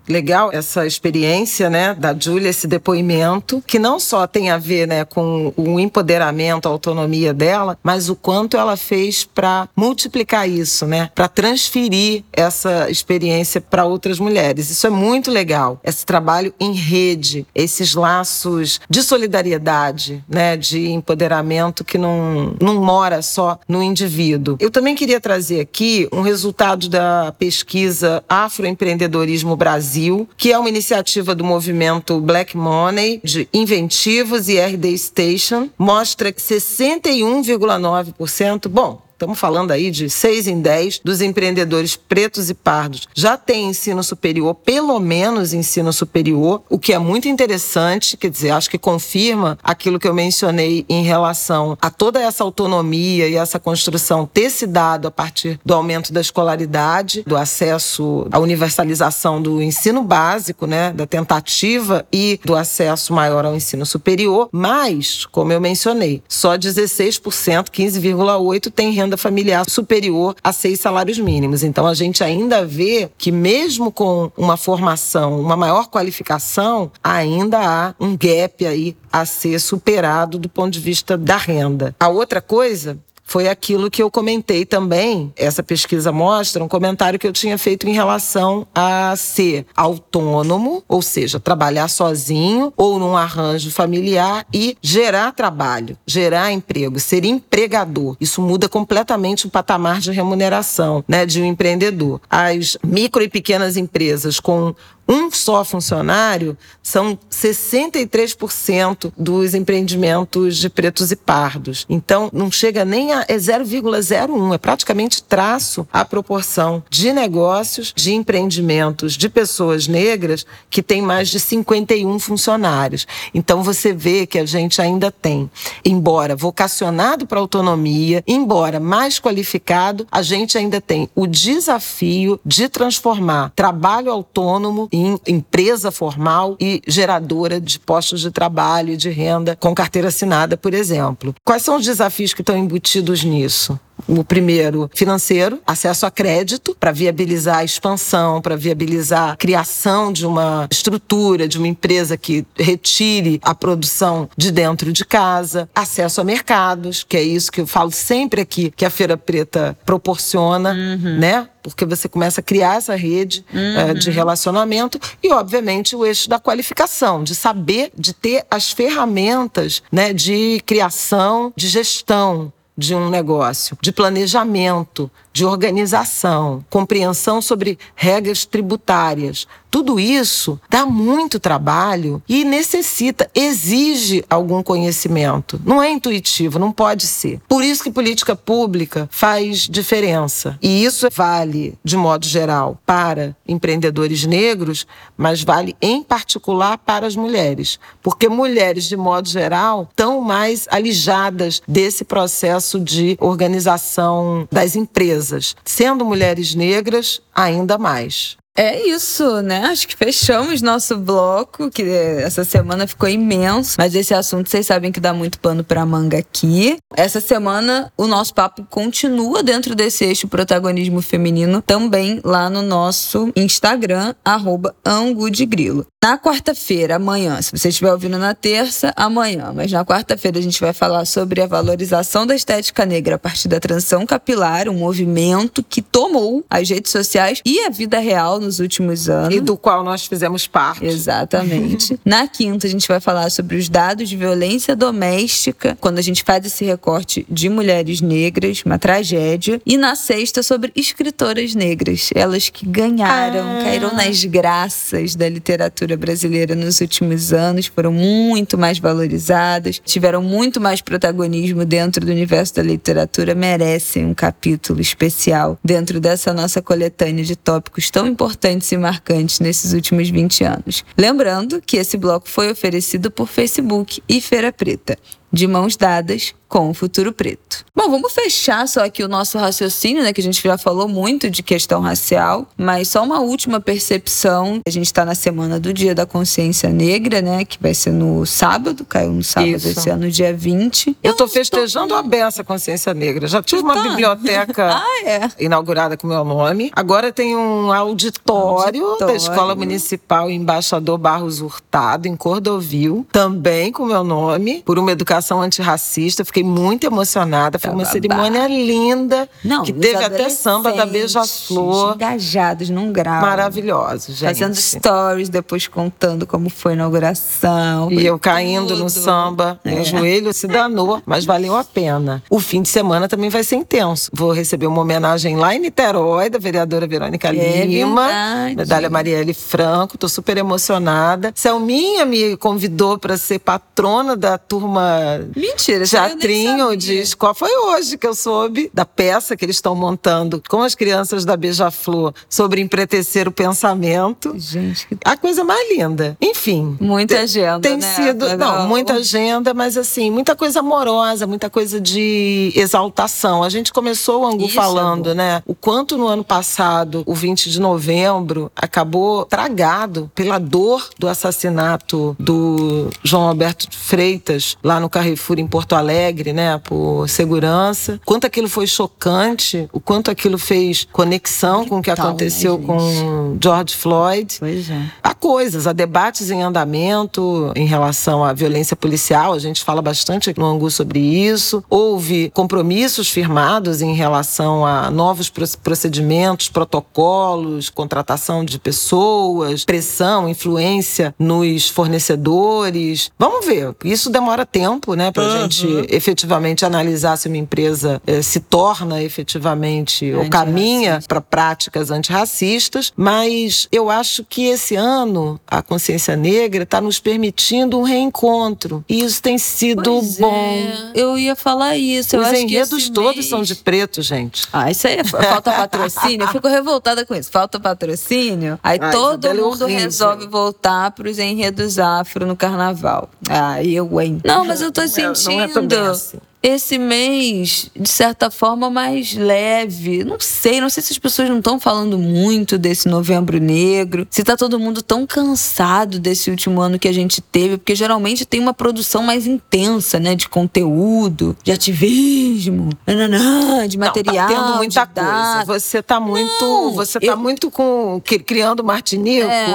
legal essa experiência, né, da Júlia, esse depoimento, que não só tem a ver, né, com o empoderamento, a autonomia dela, mas o quanto ela fez para multiplicar isso, né, para transferir essa experiência para outras mulheres. Isso é muito legal. Esse trabalho em rede, esses laços de solidariedade, né, de empoderamento que não, não mora só no indivíduo. Eu também queria trazer aqui um resultado da pesquisa Afroempreendedorismo Brasil Brasil, que é uma iniciativa do movimento Black Money, de Inventivos e RD Station, mostra 61,9%. Bom, Estamos falando aí de 6 em 10 dos empreendedores pretos e pardos. Já têm ensino superior, pelo menos ensino superior, o que é muito interessante, quer dizer, acho que confirma aquilo que eu mencionei em relação a toda essa autonomia e essa construção ter se dado a partir do aumento da escolaridade, do acesso à universalização do ensino básico, né, da tentativa e do acesso maior ao ensino superior, mas, como eu mencionei, só 16%, 15,8% tem renda renda familiar superior a seis salários mínimos. Então a gente ainda vê que mesmo com uma formação, uma maior qualificação, ainda há um gap aí a ser superado do ponto de vista da renda. A outra coisa foi aquilo que eu comentei também. Essa pesquisa mostra um comentário que eu tinha feito em relação a ser autônomo, ou seja, trabalhar sozinho ou num arranjo familiar e gerar trabalho, gerar emprego, ser empregador. Isso muda completamente o patamar de remuneração, né, de um empreendedor. As micro e pequenas empresas com um só funcionário são 63% dos empreendimentos de pretos e pardos. Então, não chega nem a é 0,01, é praticamente traço a proporção de negócios, de empreendimentos de pessoas negras que tem mais de 51 funcionários. Então, você vê que a gente ainda tem, embora vocacionado para autonomia, embora mais qualificado, a gente ainda tem o desafio de transformar trabalho autônomo em empresa formal e geradora de postos de trabalho e de renda com carteira assinada, por exemplo. Quais são os desafios que estão embutidos nisso? O primeiro, financeiro, acesso a crédito para viabilizar a expansão, para viabilizar a criação de uma estrutura, de uma empresa que retire a produção de dentro de casa, acesso a mercados, que é isso que eu falo sempre aqui, que a Feira Preta proporciona, uhum. né? porque você começa a criar essa rede uhum. de relacionamento e, obviamente, o eixo da qualificação, de saber, de ter as ferramentas né, de criação, de gestão de um negócio, de planejamento, de organização, compreensão sobre regras tributárias, tudo isso dá muito trabalho e necessita, exige algum conhecimento. Não é intuitivo, não pode ser. Por isso que política pública faz diferença. E isso vale, de modo geral, para empreendedores negros, mas vale em particular para as mulheres. Porque mulheres, de modo geral, estão mais alijadas desse processo de organização das empresas. Sendo mulheres negras, ainda mais. É isso, né? Acho que fechamos nosso bloco, que essa semana ficou imenso, mas esse assunto vocês sabem que dá muito pano para manga aqui. Essa semana o nosso papo continua dentro desse eixo protagonismo feminino, também lá no nosso Instagram, arroba Angudegrilo. Na quarta-feira, amanhã, se você estiver ouvindo na terça, amanhã, mas na quarta-feira a gente vai falar sobre a valorização da estética negra a partir da transição capilar, um movimento que tomou as redes sociais e a vida real nos últimos anos. E do qual nós fizemos parte. Exatamente. Na quinta, a gente vai falar sobre os dados de violência doméstica, quando a gente faz esse recorte de mulheres negras, uma tragédia. E na sexta, sobre escritoras negras, elas que ganharam, ah. caíram nas graças da literatura brasileira nos últimos anos, foram muito mais valorizadas, tiveram muito mais protagonismo dentro do universo da literatura, merecem um capítulo especial dentro dessa nossa coletânea de tópicos tão importantes importantes e marcantes nesses últimos 20 anos. Lembrando que esse bloco foi oferecido por Facebook e Feira Preta de mãos dadas com o futuro preto. Bom, vamos fechar só aqui o nosso raciocínio, né? Que a gente já falou muito de questão racial, mas só uma última percepção. A gente está na semana do Dia da Consciência Negra, né? Que vai ser no sábado, caiu no sábado Isso. esse ano, dia 20. Eu, estou festejando tô... a beça Consciência Negra. Já tive uma tá. biblioteca ah, é. inaugurada com meu nome. Agora tem um auditório, auditório, da Escola Municipal Embaixador Barros Hurtado, em Cordovil, também com meu nome, por uma educação Educação Antirracista. Fiquei muito emocionada. Foi uma cerimônia linda. Não, que teve até samba da Beija-Flor. Engajados num grau. Maravilhoso, gente. Fazendo stories, depois contando como foi a inauguração. E eu caindo tudo. no samba. É. Meu joelho se danou, mas valeu a pena. O fim de semana também vai ser intenso. Vou receber uma homenagem lá em Niterói, da vereadora Verônica é Lima. Verdade. Medalha Marielle Franco. Tô super emocionada. Selminha me convidou para ser patrona da turma Mentira, teatrinho de escola. Foi hoje que eu soube da peça que eles estão montando com as crianças da Beija-Flor sobre empretecer o pensamento. Gente, que... a coisa mais linda. Enfim. Muita agenda. Tem né? sido. Não, muita agenda, mas assim, muita coisa amorosa, muita coisa de exaltação. A gente começou o Angu Isso, falando, né? O quanto no ano passado, o 20 de novembro, acabou tragado pela dor do assassinato do João Alberto Freitas lá no Carrefour em Porto Alegre, né, por segurança, quanto aquilo foi chocante, o quanto aquilo fez conexão com o que aconteceu né, com George Floyd. Pois é. Há coisas, há debates em andamento em relação à violência policial, a gente fala bastante no Angu sobre isso. Houve compromissos firmados em relação a novos procedimentos, protocolos, contratação de pessoas, pressão, influência nos fornecedores. Vamos ver, isso demora tempo, né, para a uhum. gente efetivamente analisar se uma empresa eh, se torna efetivamente ou caminha para práticas antirracistas, mas eu acho que esse ano a consciência negra está nos permitindo um reencontro e isso tem sido pois bom. É. Eu ia falar isso. Os enredos todos mês... são de preto, gente. Ah, isso aí é falta patrocínio. eu fico revoltada com isso. Falta patrocínio. Aí Ai, todo é mundo é resolve voltar para os enredos afro no carnaval. Ah, eu, hein? Não, mas eu tô sentindo. Não é, não é assim esse mês, de certa forma, mais leve. Não sei, não sei se as pessoas não estão falando muito desse novembro negro, se tá todo mundo tão cansado desse último ano que a gente teve, porque geralmente tem uma produção mais intensa, né? De conteúdo, de ativismo, nananã, de material. Não, tá tendo muita coisa. Você tá muito. Não, você tá eu... muito com. criando Martinico é,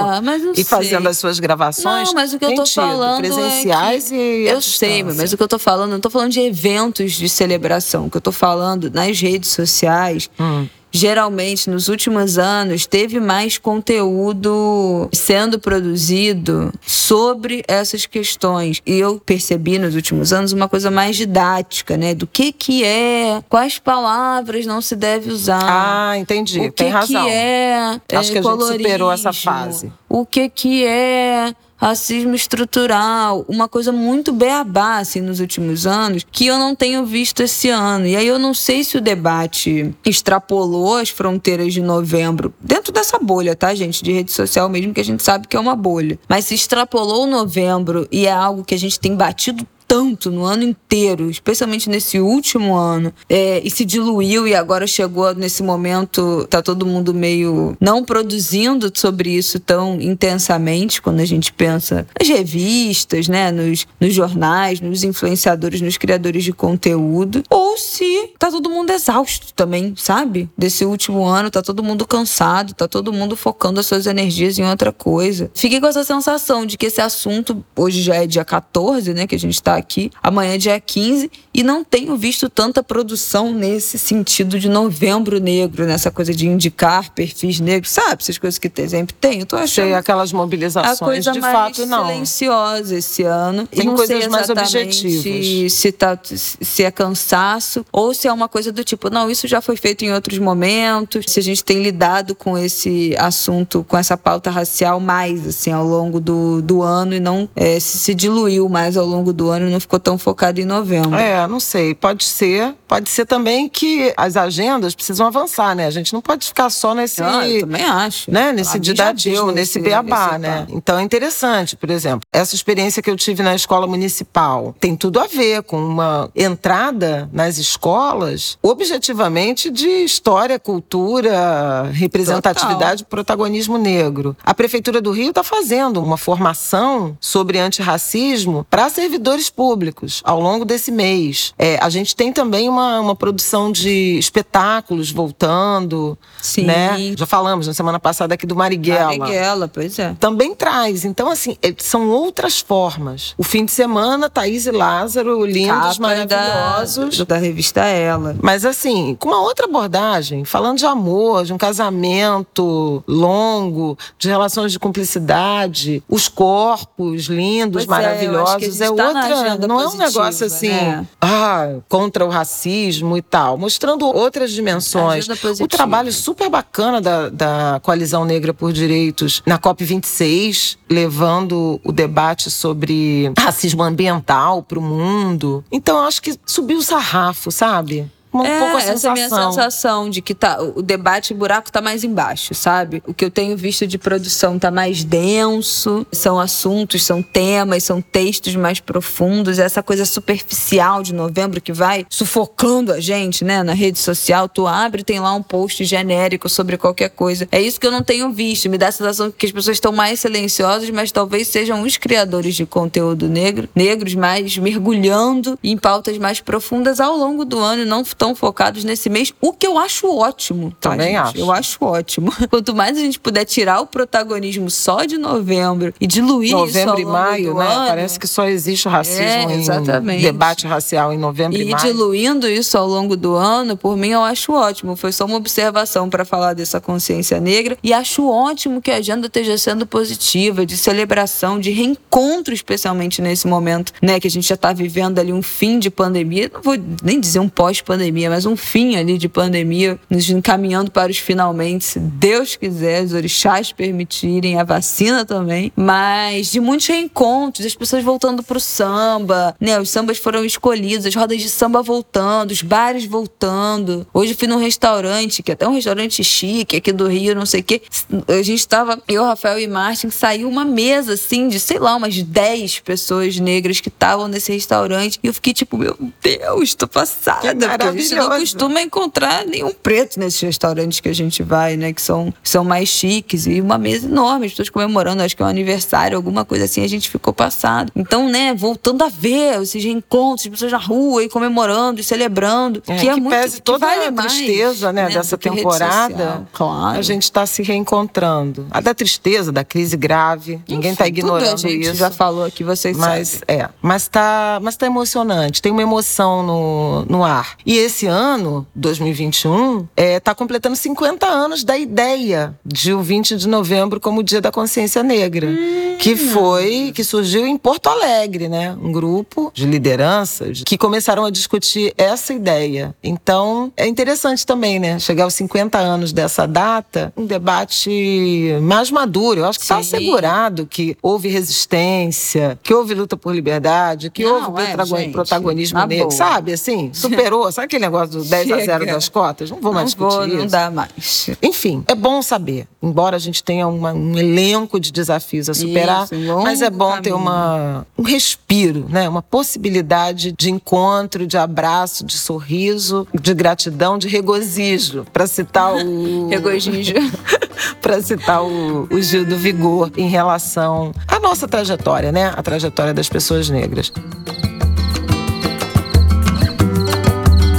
e sei. fazendo as suas gravações. Não, mas o que eu tô falando. Presenciais é e. Eu sei, mas o que eu tô falando, não tô falando de eventos eventos de celebração, que eu estou falando nas redes sociais. Hum geralmente nos últimos anos teve mais conteúdo sendo produzido sobre essas questões. E eu percebi nos últimos anos uma coisa mais didática, né? Do que que é, quais palavras não se deve usar. Ah, entendi. O que Tem razão. que é, Acho é, que a gente superou essa fase. O que que é racismo estrutural, uma coisa muito beabá assim, nos últimos anos, que eu não tenho visto esse ano. E aí eu não sei se o debate extrapolou as fronteiras de novembro, dentro dessa bolha, tá, gente? De rede social mesmo, que a gente sabe que é uma bolha. Mas se extrapolou novembro e é algo que a gente tem batido tanto no ano inteiro, especialmente nesse último ano, é, e se diluiu e agora chegou nesse momento, tá todo mundo meio não produzindo sobre isso tão intensamente quando a gente pensa nas revistas, né, nos, nos jornais, nos influenciadores, nos criadores de conteúdo, ou se tá todo mundo exausto também, sabe? Desse último ano, tá todo mundo cansado, tá todo mundo focando as suas energias em outra coisa. Fiquei com essa sensação de que esse assunto, hoje já é dia 14, né, que a gente tá aqui. Amanhã é dia 15 e não tenho visto tanta produção nesse sentido de novembro negro, nessa coisa de indicar perfis negros, sabe? Essas coisas que sempre tem. Eu tô achando. Sei, aquelas mobilizações, a coisa de mais fato, não. silenciosa esse ano. Tem e não coisas sei mais objetivas. Se, tá, se é cansaço ou se é uma coisa do tipo, não, isso já foi feito em outros momentos, se a gente tem lidado com esse assunto, com essa pauta racial mais, assim, ao longo do, do ano e não é, se diluiu mais ao longo do ano não ficou tão focado em novembro. É, não sei. Pode ser. Pode ser também que as agendas precisam avançar, né? A gente não pode ficar só nesse. Ah, eu também acho. Né? Nesse didadismo, nesse beabá, né? Então é interessante, por exemplo, essa experiência que eu tive na escola municipal tem tudo a ver com uma entrada nas escolas objetivamente de história, cultura, representatividade, Total. protagonismo negro. A Prefeitura do Rio está fazendo uma formação sobre antirracismo para servidores públicos ao longo desse mês. É, a gente tem também uma, uma produção de espetáculos voltando. Sim. Né? Já falamos na semana passada aqui do Marighella. Marighella, pois é. Também traz. Então, assim, é, são outras formas. O fim de semana, Thaís e Lázaro, lindos, Capa maravilhosos. Da, da revista Ela. Mas, assim, com uma outra abordagem, falando de amor, de um casamento longo, de relações de cumplicidade, os corpos lindos, pois maravilhosos. É, é tá outra. Não é um negócio assim, né? ah, contra o racismo e tal. Mostrando outras dimensões. O trabalho super bacana da, da Coalizão Negra por Direitos na COP26, levando o debate sobre racismo ambiental para o mundo. Então, acho que subiu o sarrafo, sabe? Um é, pouco a essa sensação. é a minha sensação de que tá, o debate, o buraco tá mais embaixo, sabe? O que eu tenho visto de produção tá mais denso, são assuntos, são temas, são textos mais profundos, essa coisa superficial de novembro que vai sufocando a gente, né, na rede social, tu abre tem lá um post genérico sobre qualquer coisa. É isso que eu não tenho visto, me dá a sensação que as pessoas estão mais silenciosas, mas talvez sejam os criadores de conteúdo negro, negros mais mergulhando em pautas mais profundas ao longo do ano e não tão focados nesse mês, o que eu acho ótimo. Tá, Também gente? acho. Eu acho ótimo. Quanto mais a gente puder tirar o protagonismo só de novembro e diluir novembro isso e maio, né? Ano, Parece que só existe racismo é, exatamente. em debate racial em novembro e, e maio. diluindo isso ao longo do ano, por mim eu acho ótimo. Foi só uma observação para falar dessa consciência negra e acho ótimo que a agenda esteja sendo positiva, de celebração, de reencontro, especialmente nesse momento, né, que a gente já está vivendo ali um fim de pandemia, não vou nem dizer um pós-pandemia, mas um fim ali de pandemia, nos encaminhando para os finalmente, se Deus quiser, os orixás permitirem, a vacina também, mas de muitos reencontros, as pessoas voltando pro samba, né, os sambas foram escolhidos, as rodas de samba voltando, os bares voltando. Hoje fui num restaurante, que é até um restaurante chique aqui do Rio, não sei o quê. A gente tava, eu, Rafael e Martin, saiu uma mesa assim de, sei lá, umas 10 pessoas negras que estavam nesse restaurante. E eu fiquei tipo, meu Deus, tô passada. Porque gente não costuma encontrar nenhum preto nesses restaurantes que a gente vai, né? Que são, são mais chiques. E uma mesa enorme, as pessoas comemorando, acho que é um aniversário, alguma coisa assim, a gente ficou passado. Então, né, voltando a ver esses reencontros, as pessoas na rua e comemorando e celebrando. É, que é que muito pese toda vale a mais, tristeza né, dessa que rede temporada. Claro. a gente está se reencontrando. A da tristeza, da crise grave, ninguém está Enfim, tudo ignorando a gente isso. já falou aqui, vocês Mas sabem. é, mas tá, mas tá emocionante, tem uma emoção no, no ar. E esse ano, 2021, é, tá completando 50 anos da ideia de o 20 de novembro como Dia da Consciência Negra, Hum. que foi que surgiu em Porto Alegre, né? Um grupo de lideranças que começaram a discutir essa ideia. Então, é interessante também, né? Chegar aos 50 anos dessa data, um debate mais maduro. Eu acho que está assegurado que houve resistência, que houve luta por liberdade, que Não, houve é, gente, protagonismo na negro, boa. sabe? Assim, superou. Sabe aquele negócio do 10 a 0 Chega. das cotas? Não vou Não mais discutir vou, isso. não dá mais. Enfim, é bom saber. Embora a gente tenha uma- um elenco de desafios a superar, Isso, mas é bom ter caminho. uma, um respiro, né? uma possibilidade de encontro, de abraço, de sorriso, de gratidão, de regozijo, para citar o. Regozijo. para citar o, o Gil do Vigor em relação à nossa trajetória, né? A trajetória das pessoas negras.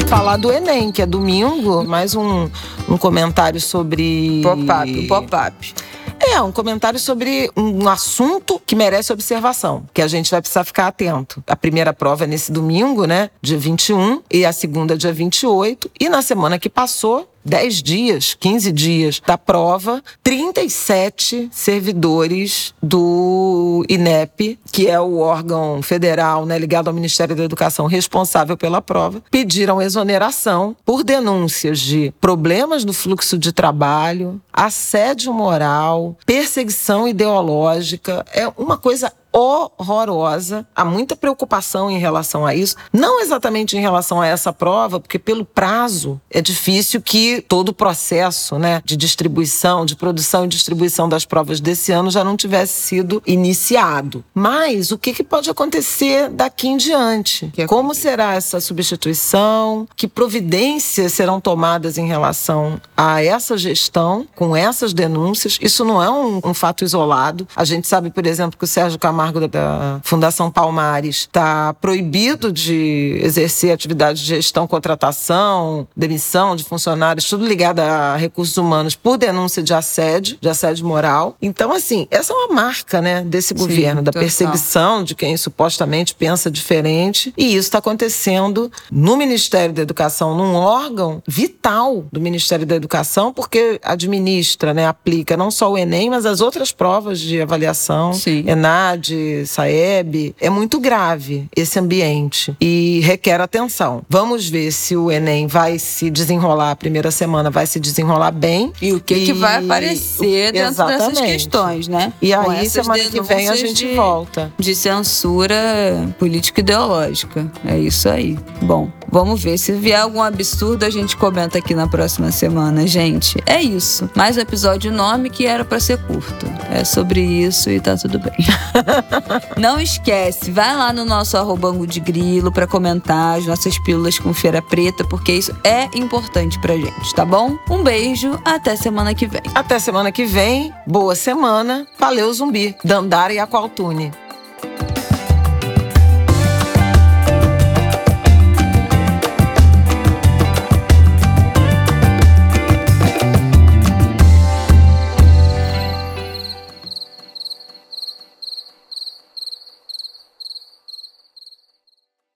Falar do Enem, que é domingo, mais um, um comentário sobre. Pop-up, pop-up. É, um comentário sobre um assunto que merece observação, que a gente vai precisar ficar atento. A primeira prova é nesse domingo, né? Dia 21, e a segunda, dia 28. E na semana que passou, 10 dias, 15 dias da prova, 37 servidores do INEP, que é o órgão federal né, ligado ao Ministério da Educação responsável pela prova, pediram exoneração por denúncias de problemas no fluxo de trabalho, assédio moral, perseguição ideológica. É uma coisa horrorosa. Há muita preocupação em relação a isso. Não exatamente em relação a essa prova, porque pelo prazo é difícil que todo o processo né, de distribuição, de produção e distribuição das provas desse ano já não tivesse sido iniciado. Mas o que, que pode acontecer daqui em diante? Que Como será essa substituição? Que providências serão tomadas em relação a essa gestão com essas denúncias? Isso não é um, um fato isolado. A gente sabe, por exemplo, que o Sérgio Camargo da, da Fundação Palmares está proibido de exercer atividade de gestão, contratação, demissão de funcionários, tudo ligado a recursos humanos por denúncia de assédio, de assédio moral. Então, assim, essa é uma marca, né, desse governo, da total. perseguição de quem supostamente pensa diferente. E isso está acontecendo no Ministério da Educação, num órgão vital do Ministério da Educação, porque administra, né, aplica não só o Enem, mas as outras provas de avaliação, Sim. ENAD, Unimed, Saeb, é muito grave esse ambiente e requer atenção. Vamos ver se o Enem vai se desenrolar, a primeira semana vai se desenrolar bem. E o que, e... que vai aparecer dentro Exatamente. dessas questões, né? E aí, semana que vem, a gente de, volta. De censura político-ideológica. É isso aí. Bom, vamos ver. Se vier algum absurdo, a gente comenta aqui na próxima semana, gente. É isso. Mais um episódio enorme que era para ser curto. É sobre isso e tá tudo bem. Não esquece, vai lá no nosso arrobango de grilo para comentar as nossas pílulas com feira preta, porque isso é importante pra gente, tá bom? Um beijo, até semana que vem. Até semana que vem. Boa semana. Valeu, zumbi. Dandara e Aqualtune.